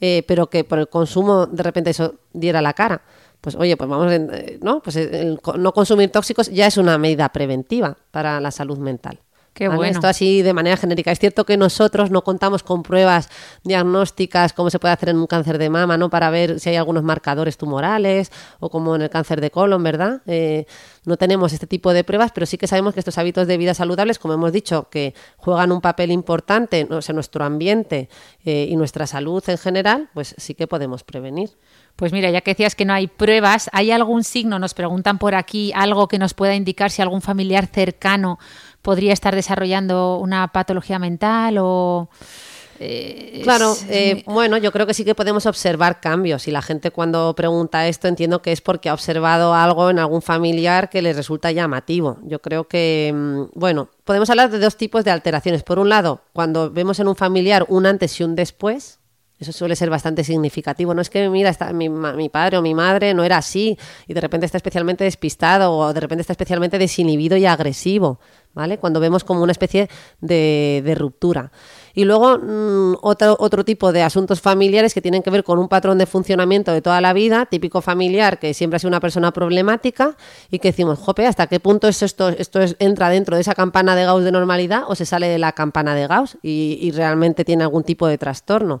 eh, pero que por el consumo de repente eso diera la cara. Pues oye, pues vamos, eh, ¿no? Pues no consumir tóxicos ya es una medida preventiva para la salud mental. Esto así de manera genérica. Es cierto que nosotros no contamos con pruebas diagnósticas como se puede hacer en un cáncer de mama, ¿no? Para ver si hay algunos marcadores tumorales o como en el cáncer de colon, ¿verdad? Eh, no tenemos este tipo de pruebas, pero sí que sabemos que estos hábitos de vida saludables, como hemos dicho, que juegan un papel importante en nuestro ambiente eh, y nuestra salud en general, pues sí que podemos prevenir. Pues mira, ya que decías que no hay pruebas, ¿hay algún signo? Nos preguntan por aquí algo que nos pueda indicar si algún familiar cercano podría estar desarrollando una patología mental o... Eh, claro, eh, bueno, yo creo que sí que podemos observar cambios y la gente cuando pregunta esto entiendo que es porque ha observado algo en algún familiar que le resulta llamativo. Yo creo que, mm, bueno, podemos hablar de dos tipos de alteraciones. Por un lado, cuando vemos en un familiar un antes y un después, eso suele ser bastante significativo. No es que, mira, está, mi, mi, padre o mi madre no era así y de repente está especialmente despistado o de repente está especialmente desinhibido y agresivo. ¿vale? Cuando vemos como una especie de, de ruptura. Y luego mm, otro, otro tipo de asuntos familiares que tienen que ver con un patrón de funcionamiento de toda la vida, típico familiar, que siempre ha sido una persona problemática y que decimos, jope, ¿hasta qué punto es esto, esto es, entra dentro de esa campana de Gauss de normalidad o se sale de la campana de Gauss y, y realmente tiene algún tipo de trastorno?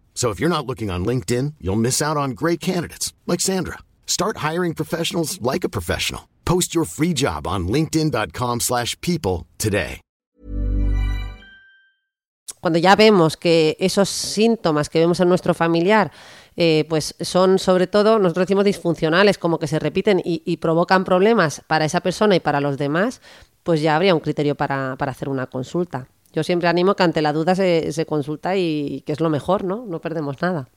So if you're not looking on LinkedIn, you'll miss out on great candidates like Sandra. Start hiring professionals like a professional. Post your free job on linkedin.com/people today. cuando ya vemos que esos síntomas que vemos en nuestro familiar eh, pues son sobre todo, nosotros decimos disfuncionales, como que se repiten y, y provocan problemas para esa persona y para los demás, pues ya habría un criterio para, para hacer una consulta. Yo siempre animo que ante la duda se, se consulta y que es lo mejor, ¿no? No perdemos nada.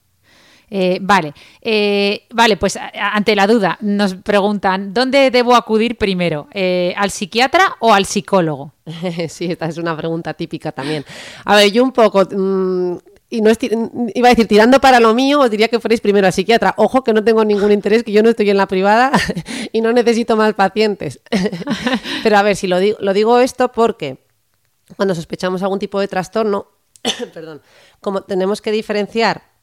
Eh, vale, Eh, vale, pues ante la duda nos preguntan, ¿dónde debo acudir primero? Eh, ¿Al psiquiatra o al psicólogo? sí, esta es una pregunta típica también. A ver, yo un poco, mm, y no ti- iba a decir, tirando para lo mío, os diría que fuerais primero al psiquiatra. Ojo que no tengo ningún interés, que yo no estoy en la privada y no necesito más pacientes. Pero a ver, si lo digo, lo digo esto porque cuando sospechamos algún tipo de trastorno, perdón, como tenemos que diferenciar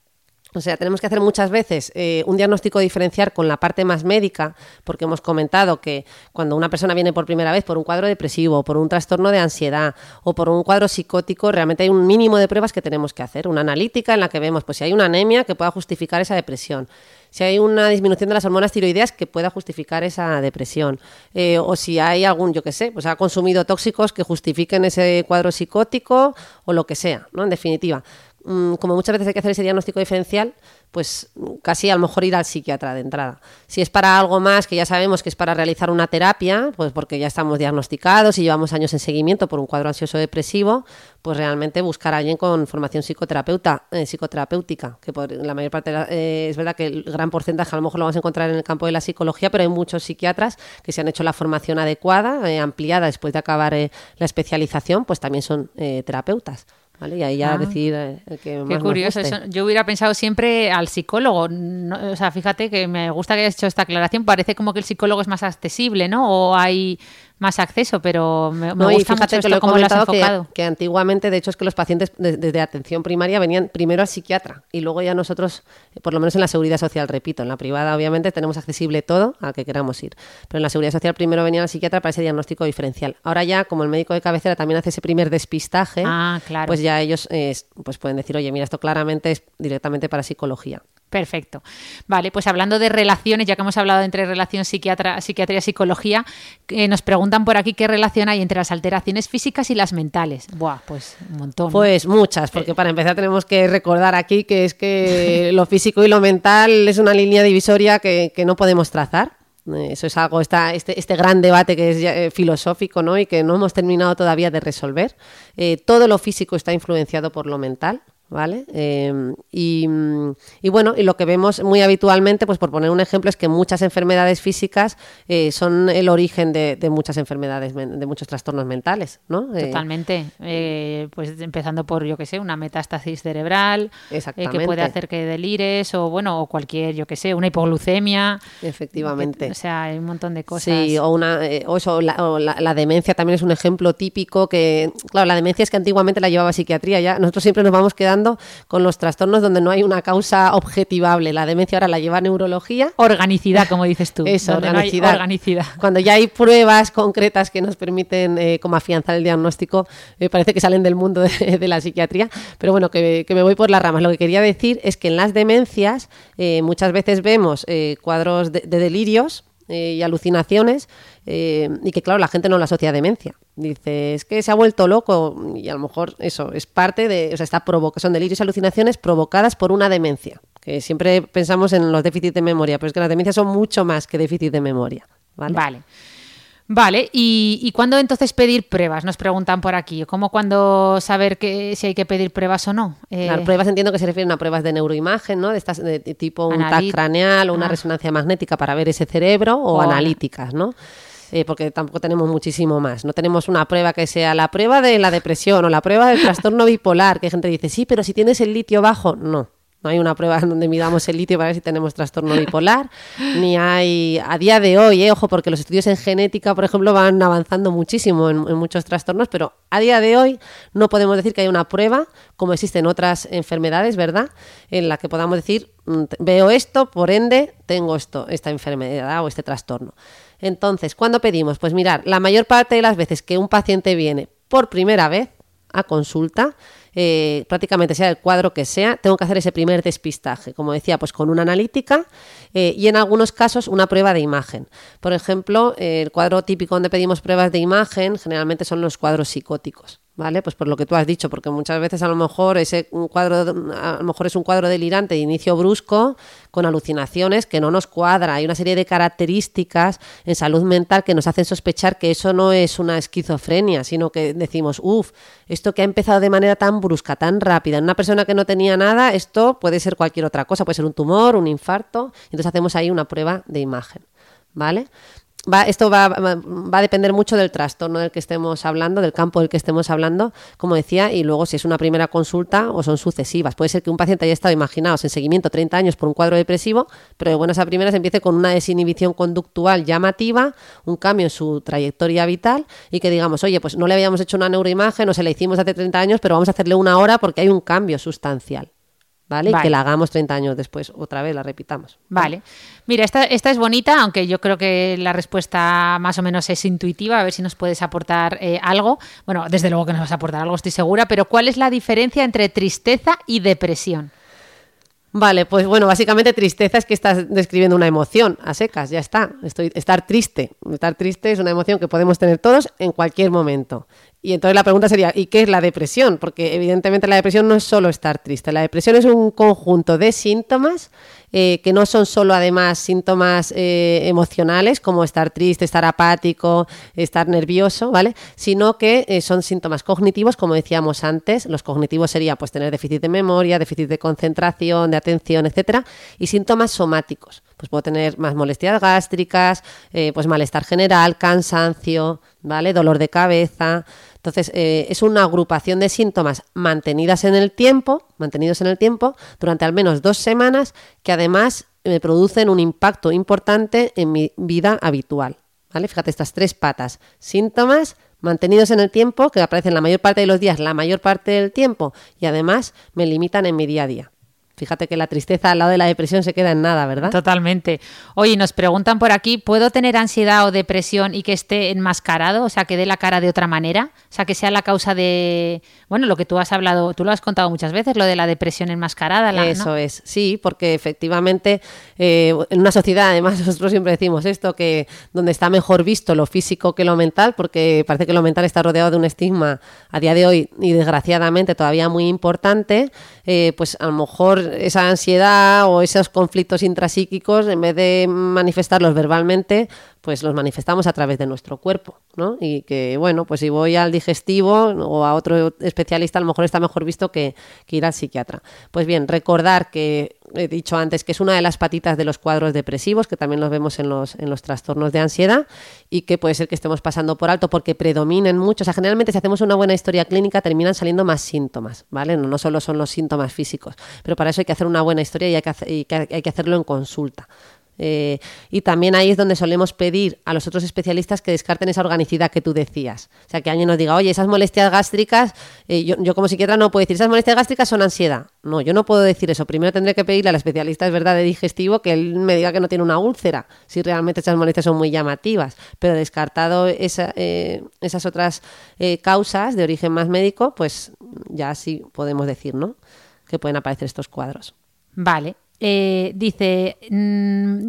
o sea, tenemos que hacer muchas veces eh, un diagnóstico diferenciar con la parte más médica, porque hemos comentado que cuando una persona viene por primera vez por un cuadro depresivo, por un trastorno de ansiedad o por un cuadro psicótico, realmente hay un mínimo de pruebas que tenemos que hacer. Una analítica en la que vemos pues, si hay una anemia que pueda justificar esa depresión, si hay una disminución de las hormonas tiroideas que pueda justificar esa depresión, eh, o si hay algún, yo qué sé, pues ha consumido tóxicos que justifiquen ese cuadro psicótico o lo que sea, ¿no? En definitiva como muchas veces hay que hacer ese diagnóstico diferencial, pues mm, casi a lo mejor ir al psiquiatra de entrada. Si es para algo más que ya sabemos que es para realizar una terapia, pues porque ya estamos diagnosticados y llevamos años en seguimiento por un cuadro ansioso depresivo, pues realmente buscar a alguien con formación psicoterapeuta, eh, psicoterapéutica, que por la mayor parte la- eh, es verdad que el gran porcentaje a lo mejor lo vamos a encontrar en el campo de la psicología, pero hay muchos psiquiatras que se han hecho la formación adecuada, eh, ampliada después de acabar eh, la especialización, pues también son terapeutas. ¿Vale? Y ahí ya Ah. decidir eh, el que más Qué nos curioso. guste. eso. Yo hubiera pensado siempre al psicólogo. No, o sea, fíjate que me gusta que hayas hecho esta aclaración. Parece como que el psicólogo es más accesible, ¿no? O hay más acceso, pero me, me No, gusta fíjate mucho que lo esto cómo lo has que, antiguamente, de hecho, es que los pacientes de- desde atención primaria venían primero al psiquiatra y luego ya nosotros, eh, por lo menos en la seguridad social, repito, en la privada obviamente tenemos accesible todo al que queramos ir, pero en la seguridad social primero venían al psiquiatra para ese diagnóstico diferencial. Ahora ya, como el médico de cabecera también hace ese primer despistaje, Ah, claro. pues ya ellos eh, pues pueden decir, oye, mira, esto claramente es directamente para psicología. Perfecto. Vale, pues hablando de relaciones, ya que hemos hablado entre relación psiquiatra, psiquiatría y psicología, eh, nos preguntan por aquí qué relación hay entre las alteraciones físicas y las mentales. Buah, pues un montón. Pues muchas, porque para empezar tenemos que recordar aquí que es que lo físico y lo mental es una línea divisoria que, que no podemos trazar. Eh, Eso es algo, esta, este, este gran debate que es ya, eh, filosófico ¿no? y que no hemos terminado todavía de resolver. Eh, todo lo físico está influenciado por lo mental. ¿Vale? Eh, y, y bueno, y lo que vemos muy habitualmente, pues por poner un ejemplo, es que muchas enfermedades físicas eh, son el origen de, de muchas enfermedades, de muchos trastornos mentales, ¿no? Eh, Totalmente. Eh, pues empezando por, yo que sé, una metástasis cerebral, eh, que puede hacer que delires, o bueno, o cualquier, yo que sé, una hipoglucemia. Efectivamente. O sea, hay un montón de cosas. Sí, o, una, o eso, la, o la- la demencia también es un ejemplo típico que, claro, la demencia es que antiguamente la llevaba psiquiatría ya. Nosotros siempre nos vamos quedando con los trastornos donde no hay una causa objetivable. La demencia ahora la lleva neurología. Organicidad, como dices tú. Eso, no organicidad. Cuando ya hay pruebas concretas que nos permiten eh, como afianzar el diagnóstico, me parece que salen del mundo de, de la psiquiatría. Pero bueno, que, que me voy por las ramas. Lo que quería decir es que en las demencias eh, muchas veces vemos eh, cuadros de, de delirios eh, y alucinaciones eh, y que claro la gente no la asocia a demencia dice es que se ha vuelto loco y a lo mejor eso es parte de o sea está son delirios y alucinaciones provocadas por una demencia que siempre pensamos en los déficits de memoria pero es que las demencias son mucho más que déficit de memoria Vale. Vale, ¿Y, y cuándo entonces pedir pruebas? Nos preguntan por aquí. ¿Cómo cuándo saber que, si hay que pedir pruebas o no? Eh, Las pruebas entiendo que se refieren a pruebas de neuroimagen, ¿no? De estas de tipo un TAC Analí- craneal o una Ah. resonancia magnética para ver ese cerebro o, O ana- analíticas, ¿no? Eh, porque tampoco tenemos muchísimo más. No tenemos una prueba que sea la prueba de la depresión o la prueba del trastorno bipolar, que gente dice, sí, pero si tienes el litio bajo, no. No hay una prueba en donde midamos el litio para ver si tenemos trastorno bipolar, ni hay a día de hoy, eh, ojo, porque los estudios en genética, por ejemplo, van avanzando muchísimo en, en muchos trastornos, pero a día de hoy no podemos decir que hay una prueba, como existen otras enfermedades, ¿verdad? En la que podamos decir, mm, veo esto, por ende, tengo esto, esta enfermedad o este trastorno. Entonces, ¿cuándo pedimos? Pues mirar, la mayor parte de las veces que un paciente viene por primera vez a consulta, eh, prácticamente sea el cuadro que sea, tengo que hacer ese primer despistaje, como decía, pues con una analítica eh, y en algunos casos una prueba de imagen. Por ejemplo, el cuadro típico donde pedimos pruebas de imagen generalmente son los cuadros psicóticos. ¿Vale? Pues por lo que tú has dicho, porque muchas veces a lo mejor ese cuadro, a lo mejor es un cuadro delirante de inicio brusco, con alucinaciones que no nos cuadra. Hay una serie de características en salud mental que nos hacen sospechar que eso no es una esquizofrenia, sino que decimos, uff, esto que ha empezado de manera tan brusca, tan rápida, en una persona que no tenía nada, esto puede ser cualquier otra cosa, puede ser un tumor, un infarto. Entonces hacemos ahí una prueba de imagen. ¿Vale? Va, esto va, va, a depender mucho del trastorno del que estemos hablando, del campo del que estemos hablando, como decía, y luego si es una primera consulta o son sucesivas. Puede ser que un paciente haya estado, imaginaos, en seguimiento 30 años por un cuadro depresivo, pero de buenas a primeras empiece con una desinhibición conductual llamativa, un cambio en su trayectoria vital y que digamos, oye, pues no le habíamos hecho una neuroimagen o se la hicimos hace 30 años, pero vamos a hacerle una hora porque hay un cambio sustancial. ¿Vale? Y que la hagamos 30 años después, otra vez la repitamos. Vale. Mira, esta, esta es bonita, aunque yo creo que la respuesta más o menos es intuitiva, a ver si nos puedes aportar eh, algo. Bueno, desde luego que nos vas a aportar algo, estoy segura, pero ¿cuál es la diferencia entre tristeza y depresión? Vale, pues bueno, básicamente tristeza es que estás describiendo una emoción a secas, ya está. Estoy, estar triste. Estar triste es una emoción que podemos tener todos en cualquier momento. Y entonces la pregunta sería, ¿y qué es la depresión? Porque evidentemente la depresión no es solo estar triste. La depresión es un conjunto de síntomas eh, que no son solo además síntomas eh, emocionales como estar triste, estar apático, estar nervioso, ¿vale? Sino que eh, son síntomas cognitivos, como decíamos antes. Los cognitivos serían pues tener déficit de memoria, déficit de concentración, de atención, etcétera, y síntomas somáticos. Pues puedo tener más molestias gástricas, eh, pues malestar general, cansancio, ¿vale? Dolor de cabeza. Entonces, eh, es una agrupación de síntomas mantenidas en el tiempo, mantenidos en el tiempo, durante al menos dos semanas, que además me producen un impacto importante en mi vida habitual. ¿Vale? Fíjate, estas tres patas. Síntomas mantenidos en el tiempo, que aparecen la mayor parte de los días, la mayor parte del tiempo, y además me limitan en mi día a día. Fíjate que la tristeza al lado de la depresión se queda en nada, ¿verdad? Totalmente. Oye, nos preguntan por aquí, ¿puedo tener ansiedad o depresión y que esté enmascarado? O sea, que dé la cara de otra manera. O sea, que sea la causa de, bueno, lo que tú has hablado, tú lo has contado muchas veces, lo de la depresión enmascarada. La, Eso ¿no? es, sí, porque efectivamente eh, en una sociedad, además nosotros siempre decimos esto, que donde está mejor visto lo físico que lo mental, porque parece que lo mental está rodeado de un estigma a día de hoy y desgraciadamente todavía muy importante, eh, pues a lo mejor esa ansiedad o esos conflictos intrapsíquicos, en vez de manifestarlos verbalmente, pues los manifestamos a través de nuestro cuerpo, ¿no? Y que, bueno, pues si voy al digestivo o a otro especialista, a lo mejor está mejor visto que, que ir al psiquiatra. Pues bien, recordar que he dicho antes que es una de las patitas de los cuadros depresivos, que también los vemos en los, en los trastornos de ansiedad y que puede ser que estemos pasando por alto porque predominen mucho. O sea, generalmente si hacemos una buena historia clínica terminan saliendo más síntomas, ¿vale? No, solo son los síntomas físicos, pero para eso hay que hacer una buena historia y hay que, y que hay que hacerlo en consulta. Eh, y también ahí es donde solemos pedir a los otros especialistas que descarten esa organicidad que tú decías. O sea, que alguien nos diga, oye, esas molestias gástricas, eh, yo, yo, como psiquiatra no puedo decir, esas molestias gástricas son ansiedad. No, yo no puedo decir eso. Primero tendré que pedirle al especialista, es verdad, de digestivo, que él me diga que no tiene una úlcera, si realmente esas molestias son muy llamativas. Pero descartado esa, eh, esas otras causas de origen más médico, pues ya sí podemos decir, ¿no? Que pueden aparecer estos cuadros. Vale. Eh, dice, mm,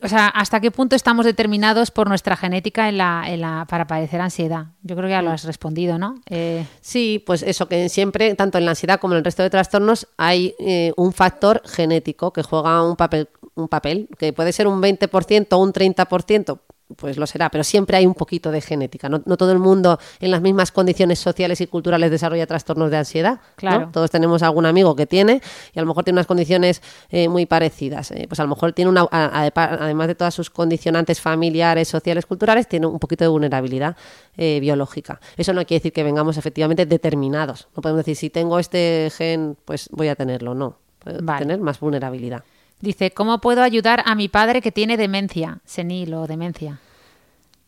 o sea, ¿hasta qué punto estamos determinados por nuestra genética en la, en la, para padecer ansiedad? Yo creo que ya lo has respondido, ¿no? Eh... Sí, pues eso, que siempre, tanto en la ansiedad como en el resto de trastornos, hay eh, un factor genético que juega un papel, un papel, que puede ser un 20% o un 30%, pues lo será, pero siempre hay un poquito de genética. No, todo el mundo en las mismas condiciones sociales y culturales desarrolla trastornos de ansiedad. Claro. Todos tenemos algún amigo que tiene y a lo mejor tiene unas condiciones eh, muy parecidas. Eh, pues a lo mejor tiene una, además de todas sus condicionantes familiares, sociales, culturales, tiene un poquito de vulnerabilidad eh, biológica. Eso no quiere decir que vengamos efectivamente determinados. No podemos decir si tengo este gen, pues voy a tenerlo. No, puedo tener más vulnerabilidad. Dice, ¿cómo puedo ayudar a mi padre que tiene demencia, senil o demencia?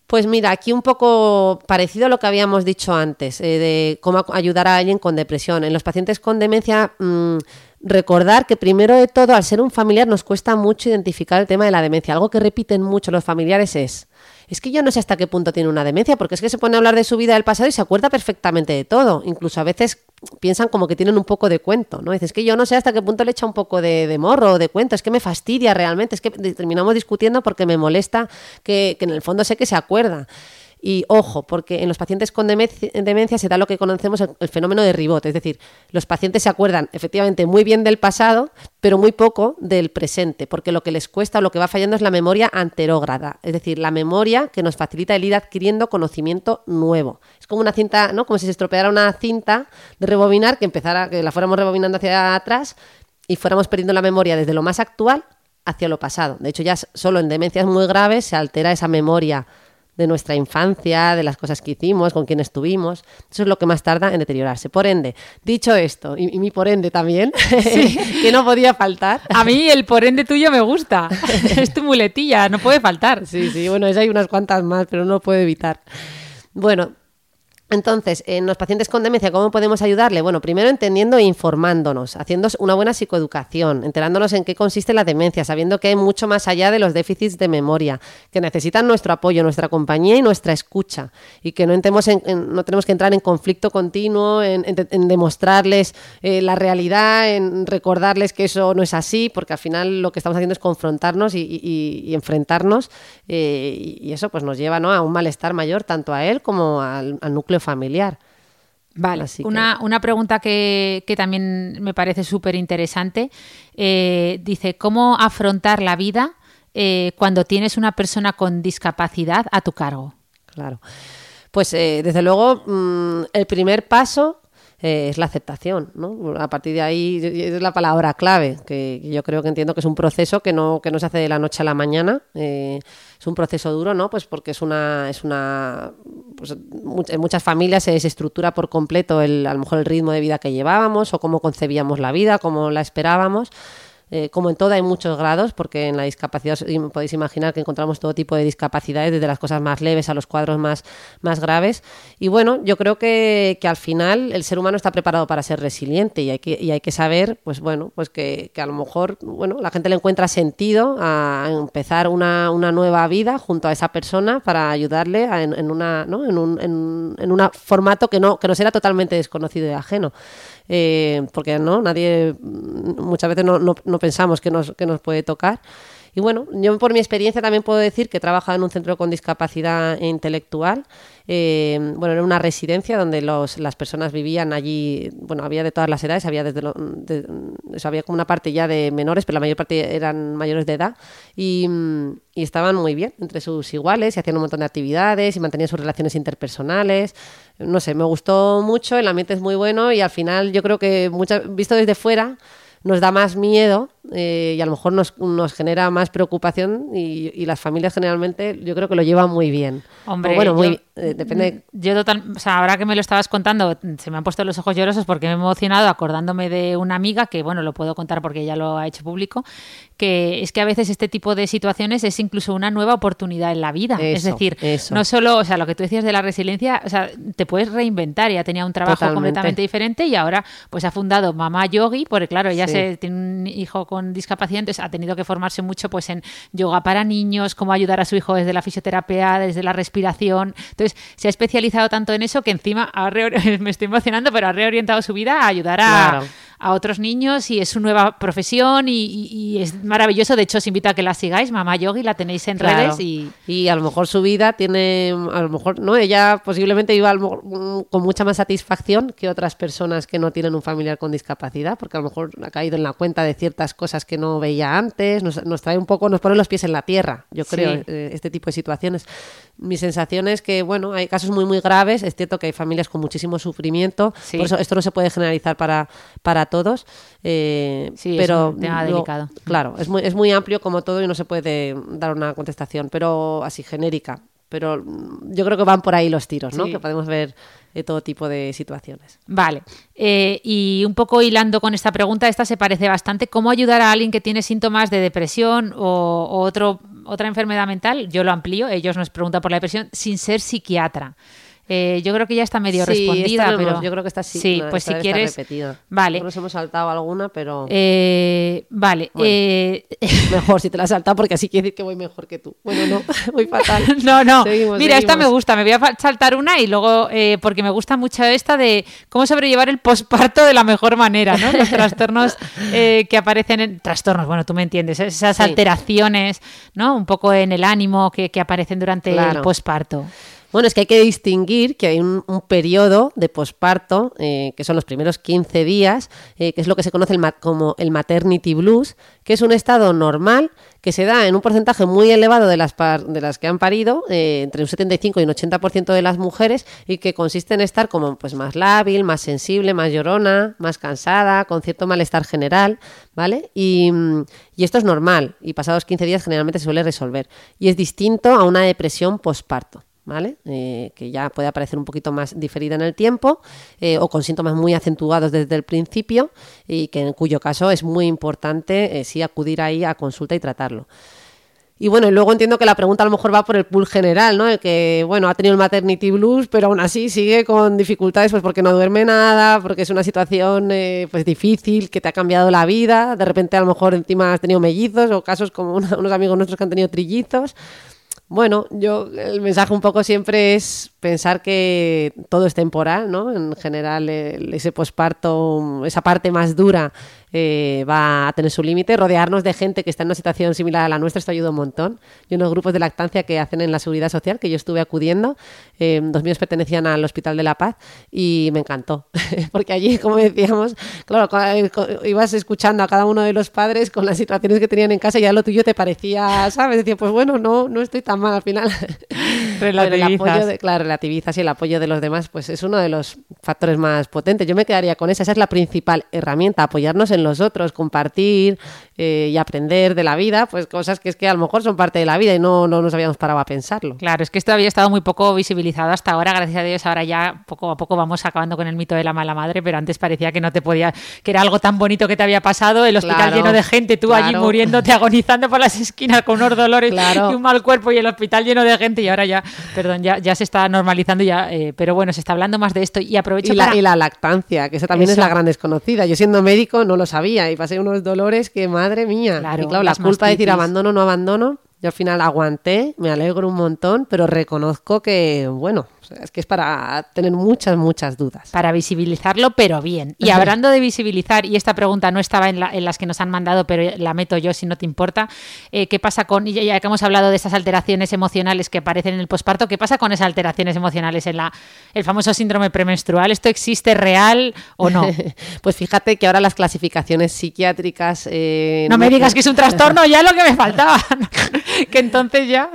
Pues mira, aquí un poco parecido a lo que habíamos dicho antes, eh, de cómo ayudar a alguien con depresión. En los pacientes con demencia, mm, recordar que primero de todo, al ser un familiar, nos cuesta mucho identificar el tema de la demencia. Algo que repiten mucho los familiares es, es que yo no sé hasta qué punto tiene una demencia, porque es que se pone a hablar de su vida del pasado y se acuerda perfectamente de todo. Incluso a veces piensan como que tienen un poco de cuento, ¿no? Dices que yo no sé hasta qué punto le echa un poco de, de morro de cuento, es que me fastidia realmente, es que terminamos discutiendo porque me molesta que, que en el fondo sé que se acuerda. Y ojo, porque en los pacientes con demencia se da lo que conocemos el, fenómeno de ribot, es decir, los pacientes se acuerdan efectivamente muy bien del pasado, pero muy poco del presente, porque lo que les cuesta o lo que va fallando es la memoria anterógrada, es decir, la memoria que nos facilita el ir adquiriendo conocimiento nuevo. Es como una cinta, ¿no? Como si se estropeara una cinta de rebobinar que empezara, que la fuéramos rebobinando hacia atrás y fuéramos perdiendo la memoria desde lo más actual hacia lo pasado. De hecho, ya solo en demencias muy graves se altera esa memoria de nuestra infancia, de las cosas que hicimos, con quién estuvimos. Eso es lo que más tarda en deteriorarse. Por ende, dicho esto, y, mi por ende también, que no podía faltar. A mí el por ende tuyo me gusta. es tu muletilla, no puede faltar. Sí, sí, bueno, es hay unas cuantas más, pero no puedo evitar. Bueno, entonces, en los pacientes con demencia, ¿cómo podemos ayudarle? Bueno, primero entendiendo e informándonos, haciendo una buena psicoeducación, enterándonos en qué consiste la demencia, sabiendo que hay mucho más allá de los déficits de memoria, que necesitan nuestro apoyo, nuestra compañía y nuestra escucha, y que no, entremos en, no tenemos que entrar en conflicto continuo, en, demostrarles eh, la realidad, en recordarles que eso no es así, porque al final lo que estamos haciendo es confrontarnos y, enfrentarnos, eh, y eso pues nos lleva ¿no? a un malestar mayor tanto a él como al núcleo familiar. Vale, una, una, pregunta que, también me parece súper interesante. Eh, dice, ¿cómo afrontar la vida eh, cuando tienes una persona con discapacidad a tu cargo? Claro. Pues eh, desde luego, mm, el primer paso es la aceptación, ¿no? A partir de ahí es la palabra clave, que yo creo que entiendo que es un proceso que no, que no se hace de la noche a la mañana es un proceso duro, ¿no? Pues porque es una, es una, pues en muchas familias se desestructura por completo el, a lo mejor el ritmo de vida que llevábamos o cómo concebíamos la vida, cómo la esperábamos. Eh, como en todo hay muchos grados, porque en la discapacidad podéis imaginar que encontramos todo tipo de discapacidades, desde las cosas más leves a los cuadros más, más graves. Y bueno, yo creo que, que al final el ser humano está preparado para ser resiliente y hay que, y hay que saber, pues bueno, pues que, que, a lo mejor bueno, la gente le encuentra sentido a empezar una, una nueva vida junto a esa persona para ayudarle en, en, una, ¿no? en, un, en, en un formato que no, que no será totalmente desconocido y ajeno. Eh, porque no, nadie, muchas veces no, no, no pensamos que nos, que nos puede tocar. Y bueno, yo por mi experiencia también puedo decir que he trabajado en un centro con discapacidad intelectual. Eh, bueno, era una residencia donde los, las personas vivían allí, bueno, había de todas las edades, había desde había como una parte ya de menores, pero la mayor parte eran mayores de edad y, y estaban muy bien entre sus iguales y hacían un montón de actividades y mantenían sus relaciones interpersonales. No sé, me gustó mucho, el ambiente es muy bueno y al final yo creo que, muchas, visto desde fuera, nos da más miedo eh, y a lo mejor nos, nos genera más preocupación y, y las familias generalmente yo creo que lo llevan muy bien. Hombre, O bueno, muy, yo- eh, depende. Yo total, o sea, ahora que me lo estabas contando, se me han puesto los ojos llorosos porque me he emocionado acordándome de una amiga que, bueno, lo puedo contar porque ella lo ha hecho público, que es que a veces este tipo de situaciones es incluso una nueva oportunidad en la vida. es decir, eso. no solo, o sea, lo que tú decías de la resiliencia, o sea, te puedes reinventar. Ella tenía un trabajo Totalmente. completamente diferente y ahora pues ha fundado Mamá Yogi, porque claro, ella Sí. se tiene un hijo con discapacidad, entonces ha tenido que formarse mucho pues en yoga para niños, cómo ayudar a su hijo desde la fisioterapia, desde la respiración. Entonces, se ha especializado tanto en eso que encima ha me estoy emocionando, pero ha reorientado su vida a ayudar a. a otros niños y es su nueva profesión y, y- y es maravilloso. De hecho, os invito a que la sigáis, Mamá Yogi, la tenéis en Claro. redes y Y a lo mejor su vida tiene, a lo mejor, ¿no? Ella posiblemente iba mm, con mucha más satisfacción que otras personas que no tienen un familiar con discapacidad, porque a lo mejor ha caído en la cuenta de ciertas cosas que no veía antes, nos, nos trae un poco, nos pone los pies en la tierra, yo creo, Sí. eh, este tipo de situaciones. Mi sensación es que, bueno, hay casos muy, muy graves, es cierto que hay familias con muchísimo sufrimiento, Sí. por eso esto no se puede generalizar para, para todos, eh, Sí, es pero un tema luego- delicado. Claro, es muy, es muy amplio como todo y no se puede dar una contestación, pero así genérica. Pero mm, yo creo que van por ahí los tiros, ¿no? Sí. Que podemos ver eh, todo tipo de situaciones. Vale. Eh, y un poco hilando con esta pregunta, esta se parece bastante. ¿Cómo ayudar a alguien que tiene síntomas de depresión o, o otro, otra enfermedad mental? Yo lo amplío, ellos nos preguntan por la depresión, sin ser psiquiatra. Eh, yo creo que ya está medio Sí, respondida, esta pero hemos- yo creo que está sí, sí, no, pues si quieres, vale, Nos hemos saltado alguna, pero Eh, vale, Bueno. eh, mejor si te la has saltado porque así quiere decir que voy mejor que tú. Bueno, no, voy fatal. No, no. Seguimos, Mira, esta me gusta. Me voy a saltar una y luego, eh, porque me gusta mucho esta de cómo sobrellevar el posparto de la mejor manera, ¿no? Los trastornos que aparecen en. Trastornos, bueno, tú me entiendes. Esas Sí. alteraciones, ¿no? Un poco en el ánimo que, que aparecen durante el posparto. Bueno, es que hay que distinguir que hay un, periodo de posparto, eh, que son los primeros 15 días, eh, que es lo que se conoce como el maternity blues, que es un estado normal que se da en un porcentaje muy elevado de las, par- de las que han parido, eh, entre un 75 y un 80% de las mujeres, y que consiste en estar como pues, más lábil, más sensible, más llorona, más cansada, con cierto malestar general, ¿vale? Y, y esto es normal, y pasados 15 días generalmente se suele resolver. Y es distinto a una depresión posparto. ¿Vale? Eh, que ya puede aparecer un poquito más diferida en el tiempo eh, o con síntomas muy acentuados desde el principio y que en cuyo caso es muy importante eh, sí acudir ahí a consulta y tratarlo. Y bueno, y luego entiendo que la pregunta a lo mejor va por el pool general, ¿no? El que, bueno, ha tenido el maternity blues, pero aún así sigue con dificultades, pues porque no duerme nada, porque es una situación eh, pues difícil, que te ha cambiado la vida, de repente a lo mejor encima has tenido mellizos o casos como una- unos amigos nuestros que han tenido trillizos. Bueno, yo el mensaje un poco siempre es pensar que todo es temporal, ¿no? En general, ese posparto, esa parte más dura eh, va a tener su límite. Rodearnos de gente que está en una situación similar a la nuestra, esto ayuda un montón. Y unos grupos de lactancia que hacen en la seguridad social, que yo estuve acudiendo, eh, dos míos pertenecían al Hospital de la Paz y me encantó, porque allí, como decíamos, claro, cu- ibas escuchando a cada uno de los padres con las situaciones que tenían en casa y ya lo tuyo te parecía, ¿sabes? Decía, pues bueno, no, no estoy mal al final. Pero el Relativizas. apoyo de, claro, relativizas y el apoyo de los demás, pues es uno de los factores más potentes. Yo me quedaría con esa, esa es la principal herramienta, apoyarnos en los otros, compartir eh, y aprender de la vida, pues cosas que es que a lo mejor son parte de la vida y no, no nos habíamos parado a pensarlo. Claro, es que esto había estado muy poco visibilizado hasta ahora, gracias a Dios. Ahora ya poco a poco vamos acabando con el mito de la mala madre, pero antes parecía que no te podía, que era algo tan bonito que te había pasado, el hospital Claro, lleno de gente, tú allí muriéndote, agonizando por las esquinas con unos dolores Claro. y un mal cuerpo y el hospital lleno de gente y ahora ya, perdón, ya, ya se está normalizando ya, eh, pero bueno, se está hablando más de esto y aprovecho Y la, para... y la lactancia, que esa también es la gran desconocida. Yo siendo médico no lo sabía y pasé unos dolores que, madre mía. Claro, y claro, la culpa de decir abandono, no abandono. Yo al final aguanté, me alegro un montón, pero reconozco que, bueno, o sea, es que es para tener muchas, muchas dudas. para visibilizarlo, pero bien. Y hablando de visibilizar, y esta pregunta no estaba en, la- en las que nos han mandado, pero la meto yo si no te importa, eh, ¿qué pasa con, y ya- ya que hemos hablado de esas alteraciones emocionales que aparecen en el posparto, ¿qué pasa con esas alteraciones emocionales en la, el famoso síndrome premenstrual? ¿Esto existe real o no? Pues fíjate que ahora las clasificaciones psiquiátricas... eh, No me digas que es un trastorno, ya es lo que me faltaba. que entonces ya...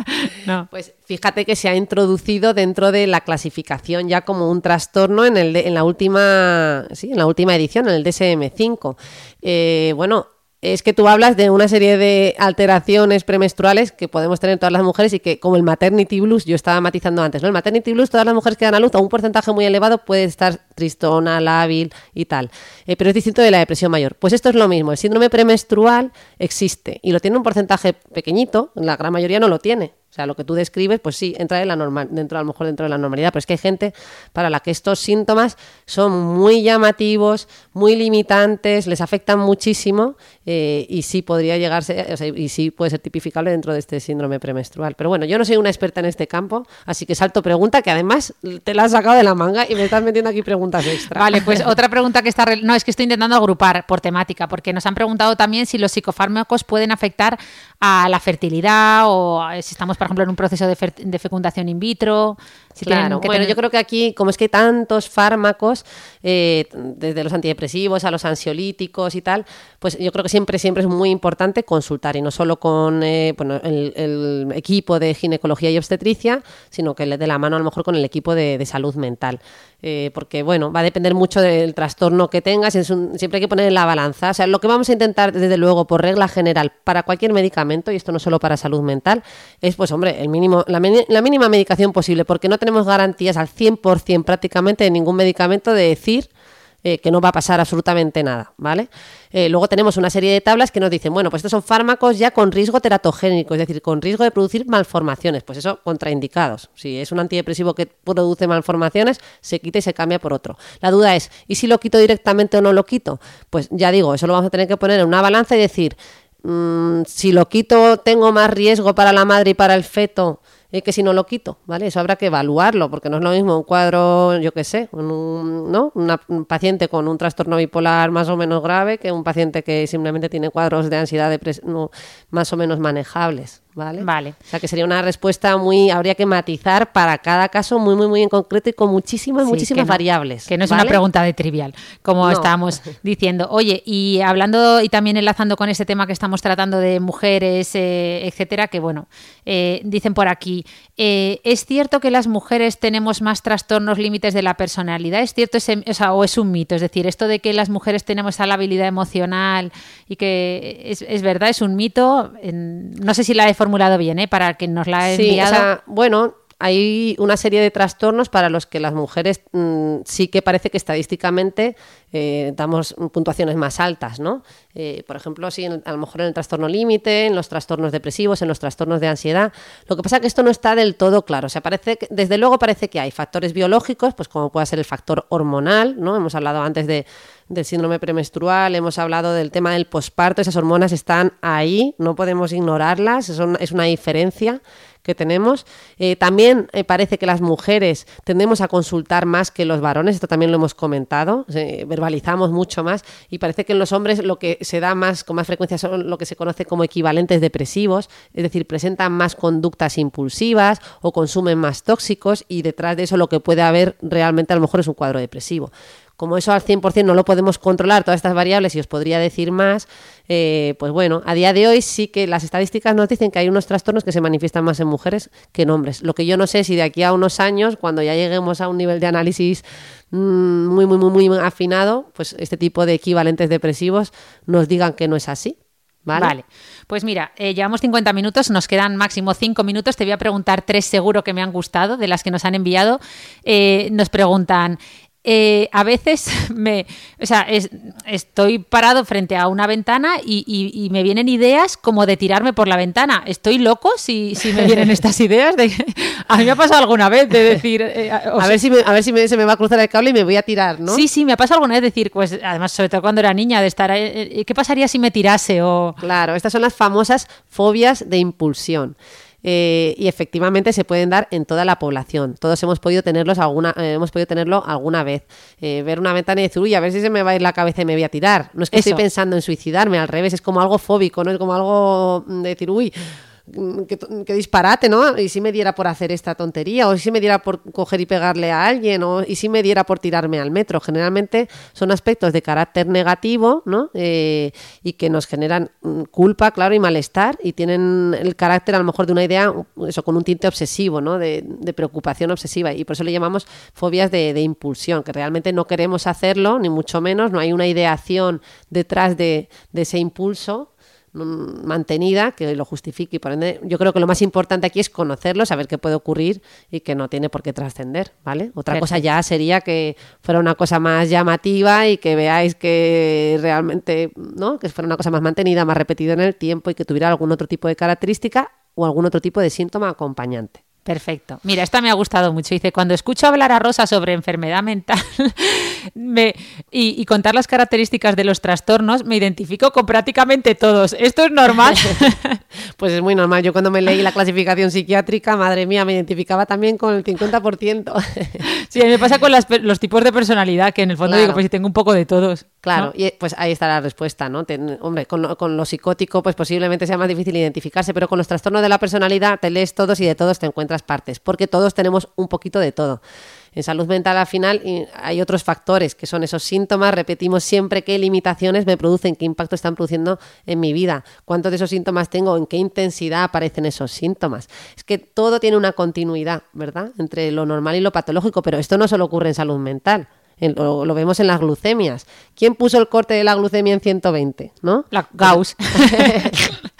No. Pues fíjate que se ha introducido dentro de la clasificación ya como un trastorno en, el en, la, última, sí, en la última edición, en el DSM-5. Eh, bueno, es que tú hablas de una serie de alteraciones premenstruales que podemos tener todas las mujeres y que como el maternity blues, yo estaba matizando antes, ¿no? El maternity blues, todas las mujeres que dan a luz a un porcentaje muy elevado puede estar tristona, lábil y tal. Eh, pero es distinto de la depresión mayor. Pues esto es lo mismo, el síndrome premenstrual existe y lo tiene un porcentaje pequeñito, la gran mayoría no lo tiene. O sea, lo que tú describes, pues sí, entra en la normal, dentro a lo mejor dentro de la normalidad, pero es que hay gente para la que estos síntomas son muy llamativos, muy limitantes, les afectan muchísimo eh, y sí podría llegarse, o sea, y sí puede ser tipificable dentro de este síndrome premenstrual. Pero bueno, yo no soy una experta en este campo, así que salto pregunta que además te la has sacado de la manga y me estás metiendo aquí preguntas extra. Vale, pues otra pregunta que está, no es que estoy intentando agrupar por temática, porque nos han preguntado también si los psicofármacos pueden afectar a la fertilidad o si estamos por ejemplo, en un proceso de, fecundación in vitro. Si claro, bueno, yo creo que aquí, como es que hay tantos fármacos, eh, desde los antidepresivos a los ansiolíticos y tal, pues yo creo que siempre, siempre es muy importante consultar y no solo con eh, bueno, el, equipo de ginecología y obstetricia, sino que le dé la mano a lo mejor con el equipo de, salud mental. Eh, porque, bueno, va a depender mucho del trastorno que tengas, es siempre hay que poner en la balanza. O sea, lo que vamos a intentar, desde luego, por regla general, para cualquier medicamento, y esto no solo para salud mental, es, pues, hombre, el mínimo, la, la mínima medicación posible, porque no tenemos garantías al 100% prácticamente de ningún medicamento de decir eh, que no va a pasar absolutamente nada, ¿vale? Eh, luego tenemos una serie de tablas que nos dicen, bueno, pues estos son fármacos ya con riesgo teratogénico, es decir, con riesgo de producir malformaciones, pues eso, contraindicados. Si es un antidepresivo que produce malformaciones, se quita y se cambia por otro. La duda es, ¿y si lo quito directamente o no lo quito? Pues ya digo, eso lo vamos a tener que poner en una balanza y decir, mm, si lo quito, tengo más riesgo para la madre y para el feto que si no lo quito, ¿vale? Eso habrá que evaluarlo, porque no es lo mismo un cuadro, yo qué sé, un, ¿no? un paciente con un trastorno bipolar más o menos grave que un paciente que simplemente tiene cuadros de ansiedad no, más o menos manejables. ¿Vale? Vale. O sea que sería una respuesta muy, habría que matizar para cada caso muy, muy, muy en concreto y con muchísimas, muchísimas variables. Que no es una pregunta de trivial, como estábamos diciendo. Oye, y hablando y también enlazando con ese tema que estamos tratando de mujeres, eh, etcétera, que bueno, eh, dicen por aquí, eh, ¿es cierto que las mujeres tenemos más trastornos límites de la personalidad? ¿Es cierto ese, o, es un mito? Es decir, esto de que las mujeres tenemos esa habilidad emocional y que es, es verdad, es un mito. no sé si la he formulado bien, ¿eh? Para que nos la ha enviado. bueno, hay una serie de trastornos para los que las mujeres mm, sí que parece que estadísticamente eh, damos puntuaciones más altas, ¿no? Eh, por ejemplo, a lo mejor en el trastorno límite, en los trastornos depresivos, en los trastornos de ansiedad. Lo que pasa es que esto no está del todo claro. O sea, desde luego parece que hay factores biológicos, pues como puede ser el factor hormonal, ¿no? Hemos hablado antes de del síndrome premenstrual, hemos hablado del tema del posparto, esas hormonas están ahí, no podemos ignorarlas, es una diferencia que tenemos. Eh, también eh, parece que las mujeres tendemos a consultar más que los varones, esto también lo hemos comentado, verbalizamos mucho más y parece que en los hombres lo que se da más con más frecuencia son lo que se conoce como equivalentes depresivos, es decir, presentan más conductas impulsivas o consumen más tóxicos y detrás de eso lo que puede haber realmente a lo mejor es un cuadro depresivo. Como eso al 100% no lo podemos controlar, todas estas variables, y os podría decir más, eh, pues bueno, a día de hoy sí que las estadísticas nos dicen que hay unos trastornos que se manifiestan más en mujeres que en hombres. Lo que yo no sé si de aquí a unos años, cuando ya lleguemos a un nivel de análisis mm, muy, muy, muy, muy afinado, pues este tipo de equivalentes depresivos nos digan que no es así. ¿Vale? Pues mira, eh, llevamos 50 minutos, nos quedan máximo 5 minutos. Te voy a preguntar tres seguro que me han gustado de las que nos han enviado. Eh, nos preguntan, eh, a veces me, o sea, estoy parado frente a una ventana y, me vienen ideas como de tirarme por la ventana. ¿Estoy loco si, si me vienen estas ideas? De, a mí me ha pasado alguna vez de decir... Eh, a, ver si, a ver si se me va a cruzar el cable y me voy a tirar, ¿no? Sí, sí, me ha pasado alguna vez decir, pues además sobre todo cuando era niña, de estar, eh, ¿qué pasaría si me tirase? O... Claro, estas son las famosas fobias de impulsión. Eh, y efectivamente se pueden dar en toda la población. Todos hemos podido tenerlos alguna, eh, hemos podido tenerlo alguna vez. Eh, ver una ventana y decir, uy, a ver si se me va a ir la cabeza y me voy a tirar. No es que estoy pensando en suicidarme, al revés, es como algo fóbico, no es como algo de decir, uy, qué, disparate, ¿no? Y si me diera por hacer esta tontería, o si me diera por coger y pegarle a alguien, o y si me diera por tirarme al metro. Generalmente son aspectos de carácter negativo, ¿no? Eh, y que nos generan mm, culpa, claro, y malestar, y tienen el carácter a lo mejor de una idea, eso, con un tinte obsesivo, ¿no? De, preocupación obsesiva. Y por eso le llamamos fobias de, impulsión, que realmente no queremos hacerlo, ni mucho menos, no hay una ideación detrás de, ese impulso mantenida que lo justifique y por ende yo creo que lo más importante aquí es conocerlo, saber qué puede ocurrir y que no tiene por qué trascender, ¿vale? Otra cosa ya sería que fuera una cosa más llamativa y que veáis que realmente, ¿no? Que fuera una cosa más mantenida, más repetida en el tiempo y que tuviera algún otro tipo de característica o algún otro tipo de síntoma acompañante. Perfecto. Mira, esta me ha gustado mucho. Dice, cuando escucho hablar a Rosa sobre enfermedad mental y, contar las características de los trastornos, me identifico con prácticamente todos. ¿Esto es normal? pues es muy normal. Yo cuando me leí la clasificación psiquiátrica, madre mía, me identificaba también con el 50%. sí, a mí me pasa con los tipos de personalidad, que en el fondo digo, pues si tengo un poco de todos. Claro, y pues ahí está la respuesta, ¿no? hombre, con, con, lo psicótico, pues posiblemente sea más difícil identificarse, pero con los trastornos de la personalidad te lees todos y de todos te encuentras partes, porque todos tenemos un poquito de todo. En salud mental al final hay otros factores que son esos síntomas, repetimos siempre qué limitaciones me producen, qué impacto están produciendo en mi vida, cuántos de esos síntomas tengo, en qué intensidad aparecen esos síntomas. Es que todo tiene una continuidad, ¿verdad? Entre lo normal y lo patológico, pero esto no solo ocurre en salud mental lo, vemos en las glucemias. ¿Quién puso el corte de la glucemia en 120? ¿No? La Gauss.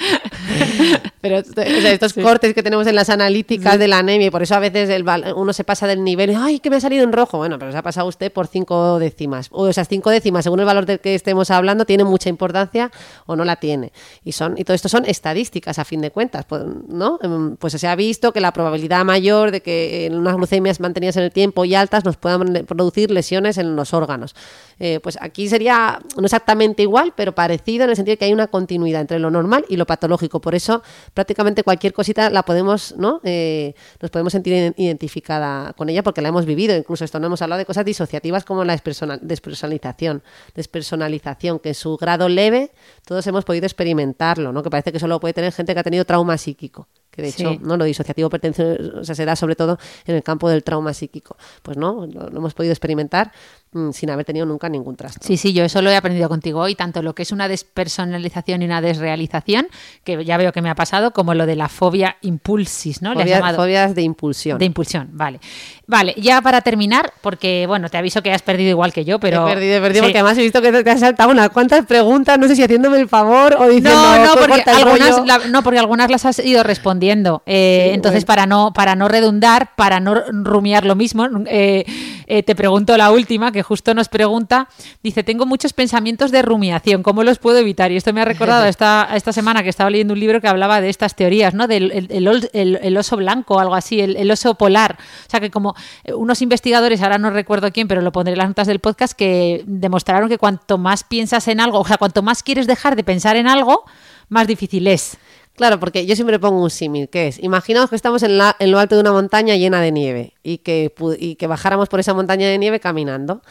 Pero estos cortes que tenemos en las analíticas de la anemia, y por eso a veces uno se pasa del nivel, ¡ay, que me ha salido en rojo! Bueno, pero se ha pasado usted por cinco décimas. O esas cinco décimas, según el valor del que estemos hablando, tiene mucha importancia o no la tiene. Y, son, y todo esto son estadísticas, a fin de cuentas. Pues, ¿no? Em, pues se ha visto que la probabilidad mayor de que unas glucemias mantenidas en el tiempo y altas nos puedan producir lesiones en los órganos. Eh, pues aquí sería no exactamente igual, pero parecido en el sentido de que hay una continuidad entre lo normal y lo patológico. Por eso prácticamente cualquier cosita la podemos, ¿no? Eh, nos podemos sentir identificada con ella porque la hemos vivido. Incluso esto no hemos hablado de cosas disociativas como la despersonalización, despersonalización, que en su grado leve todos hemos podido experimentarlo, ¿no? Que parece que solo puede tener gente que ha tenido trauma psíquico que de hecho no lo disociativo pertenece, o sea, se da sobre todo en el campo del trauma psíquico. Pues no, lo hemos podido experimentar Mm, sin haber tenido nunca ningún trastorno. Sí, sí, yo eso lo he aprendido contigo hoy, tanto lo que es una despersonalización y una desrealización, que ya veo que me ha pasado, como lo de la fobia impulsis, ¿no? fobias de impulsión. De impulsión, vale. Vale, ya para terminar, porque bueno, te aviso que has perdido igual que yo, pero... He perdido, he perdido, porque además he visto que te has saltado unas cuantas preguntas, no sé si haciéndome el favor o diciendo... No, no, porque, algunas, no porque algunas las has ido respondiendo. Eh, entonces, para, no, para no redundar, para no rumiar lo mismo, eh, eh, te pregunto la última, que justo nos pregunta, dice, tengo muchos pensamientos de rumiación, ¿cómo los puedo evitar? Y esto me ha recordado esta, esta semana que estaba leyendo un libro que hablaba de estas teorías, ¿no? Del el, oso blanco o algo así, el, oso polar. O sea que como unos investigadores, ahora no recuerdo quién, pero lo pondré en las notas del podcast, que demostraron que cuanto más piensas en algo, o sea, cuanto más quieres dejar de pensar en algo, más difícil es. Claro, porque yo siempre pongo un símil, que es, imaginaos que estamos en, lo alto de una montaña llena de nieve y que, y que bajáramos por esa montaña de nieve caminando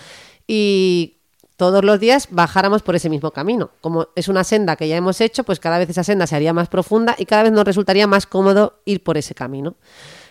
y todos los días bajáramos por ese mismo camino. Como es una senda que ya hemos hecho, pues cada vez esa senda se haría más profunda y cada vez nos resultaría más cómodo ir por ese camino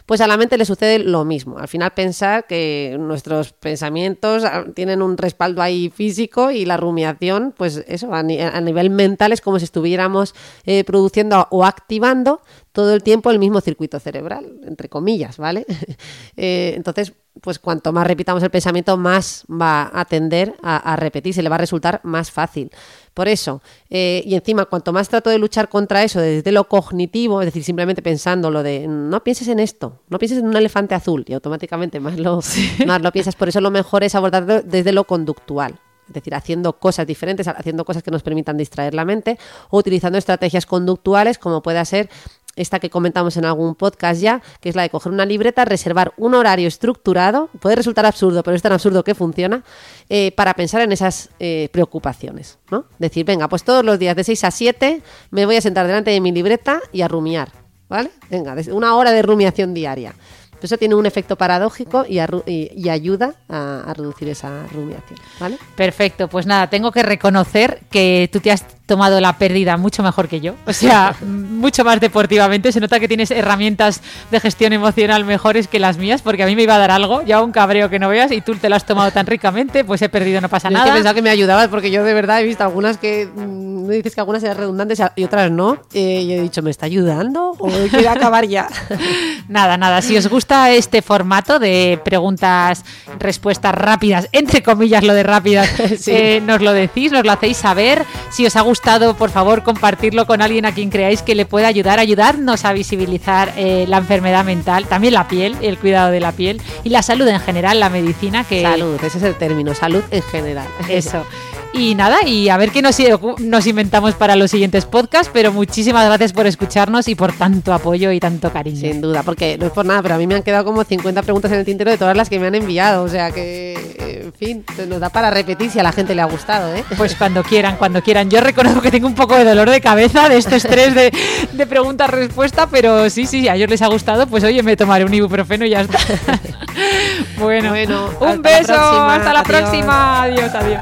pues a la mente le sucede lo mismo. Al final pensar que nuestros pensamientos ah, tienen un respaldo ahí físico y la rumiación, pues eso, a, nivel mental es como si estuviéramos eh, produciendo o activando todo el tiempo el mismo circuito cerebral, entre comillas, ¿vale? Eh, entonces, pues cuanto más repitamos el pensamiento, más va a tender a, repetir, se le va a resultar más fácil. Por eso, eh, y encima, cuanto más trato de luchar contra eso desde lo cognitivo, es decir, simplemente pensando lo de no pienses en esto, no pienses en un elefante azul, y automáticamente más lo, más lo piensas. Por eso lo mejor es abordarlo desde lo conductual es decir, haciendo cosas diferentes, haciendo cosas que nos permitan distraer la mente o utilizando estrategias conductuales como puede ser esta que comentamos en algún podcast ya, que es la de coger una libreta, reservar un horario estructurado, puede resultar absurdo, pero es tan absurdo que funciona, eh, para pensar en esas eh, preocupaciones, ¿no? Decir, venga, pues todos los días de 6 a 7 me voy a sentar delante de mi libreta y a rumiar, ¿vale? Venga, una hora de rumiación diaria. Eso tiene un efecto paradójico y, ayuda a, reducir esa rumiación. ¿vale? Perfecto, pues nada, tengo que reconocer que tú te has tomado la pérdida mucho mejor que yo. O sea, mucho más deportivamente. Se nota que tienes herramientas de gestión emocional mejores que las mías, porque a mí me iba a dar algo, ya un cabreo que no veas, y tú te lo has tomado tan ricamente, pues he perdido, no pasa Yo es nada. que pensaba que me ayudabas porque yo de verdad he visto algunas que mm, me dices que algunas eran redundantes y otras no. Eh, y he dicho, ¿me está ayudando? ¿O quiero acabar ya? Nada, nada. Si os gusta este formato de preguntas, respuestas rápidas, entre comillas lo de rápidas, Sí. eh, nos lo decís, nos lo hacéis saber. Si os ha gustado, por favor, compartirlo con alguien a quien creáis que le pueda ayudar, ayudarnos a visibilizar eh, la enfermedad mental, también la piel, el cuidado de la piel y la salud en general, la medicina que Salud, ese es el término, salud en general. eso. Y nada, y a ver qué nos, nos inventamos para los siguientes podcasts, pero muchísimas gracias por escucharnos y por tanto apoyo y tanto cariño. Sin duda, porque no es por nada, pero a mí me han quedado como 50 preguntas en el tintero de todas las que me han enviado. O sea que, en fin, nos da para repetir si a la gente le ha gustado, ¿eh? Pues cuando quieran, cuando quieran. Yo reconozco que tengo un poco de dolor de cabeza de este estrés de, de pregunta-respuesta, pero sí, sí, a ellos les ha gustado, pues oye, me tomaré un ibuprofeno y ya está. bueno, Bueno, un hasta beso, hasta la Adiós. próxima. Adiós, adiós.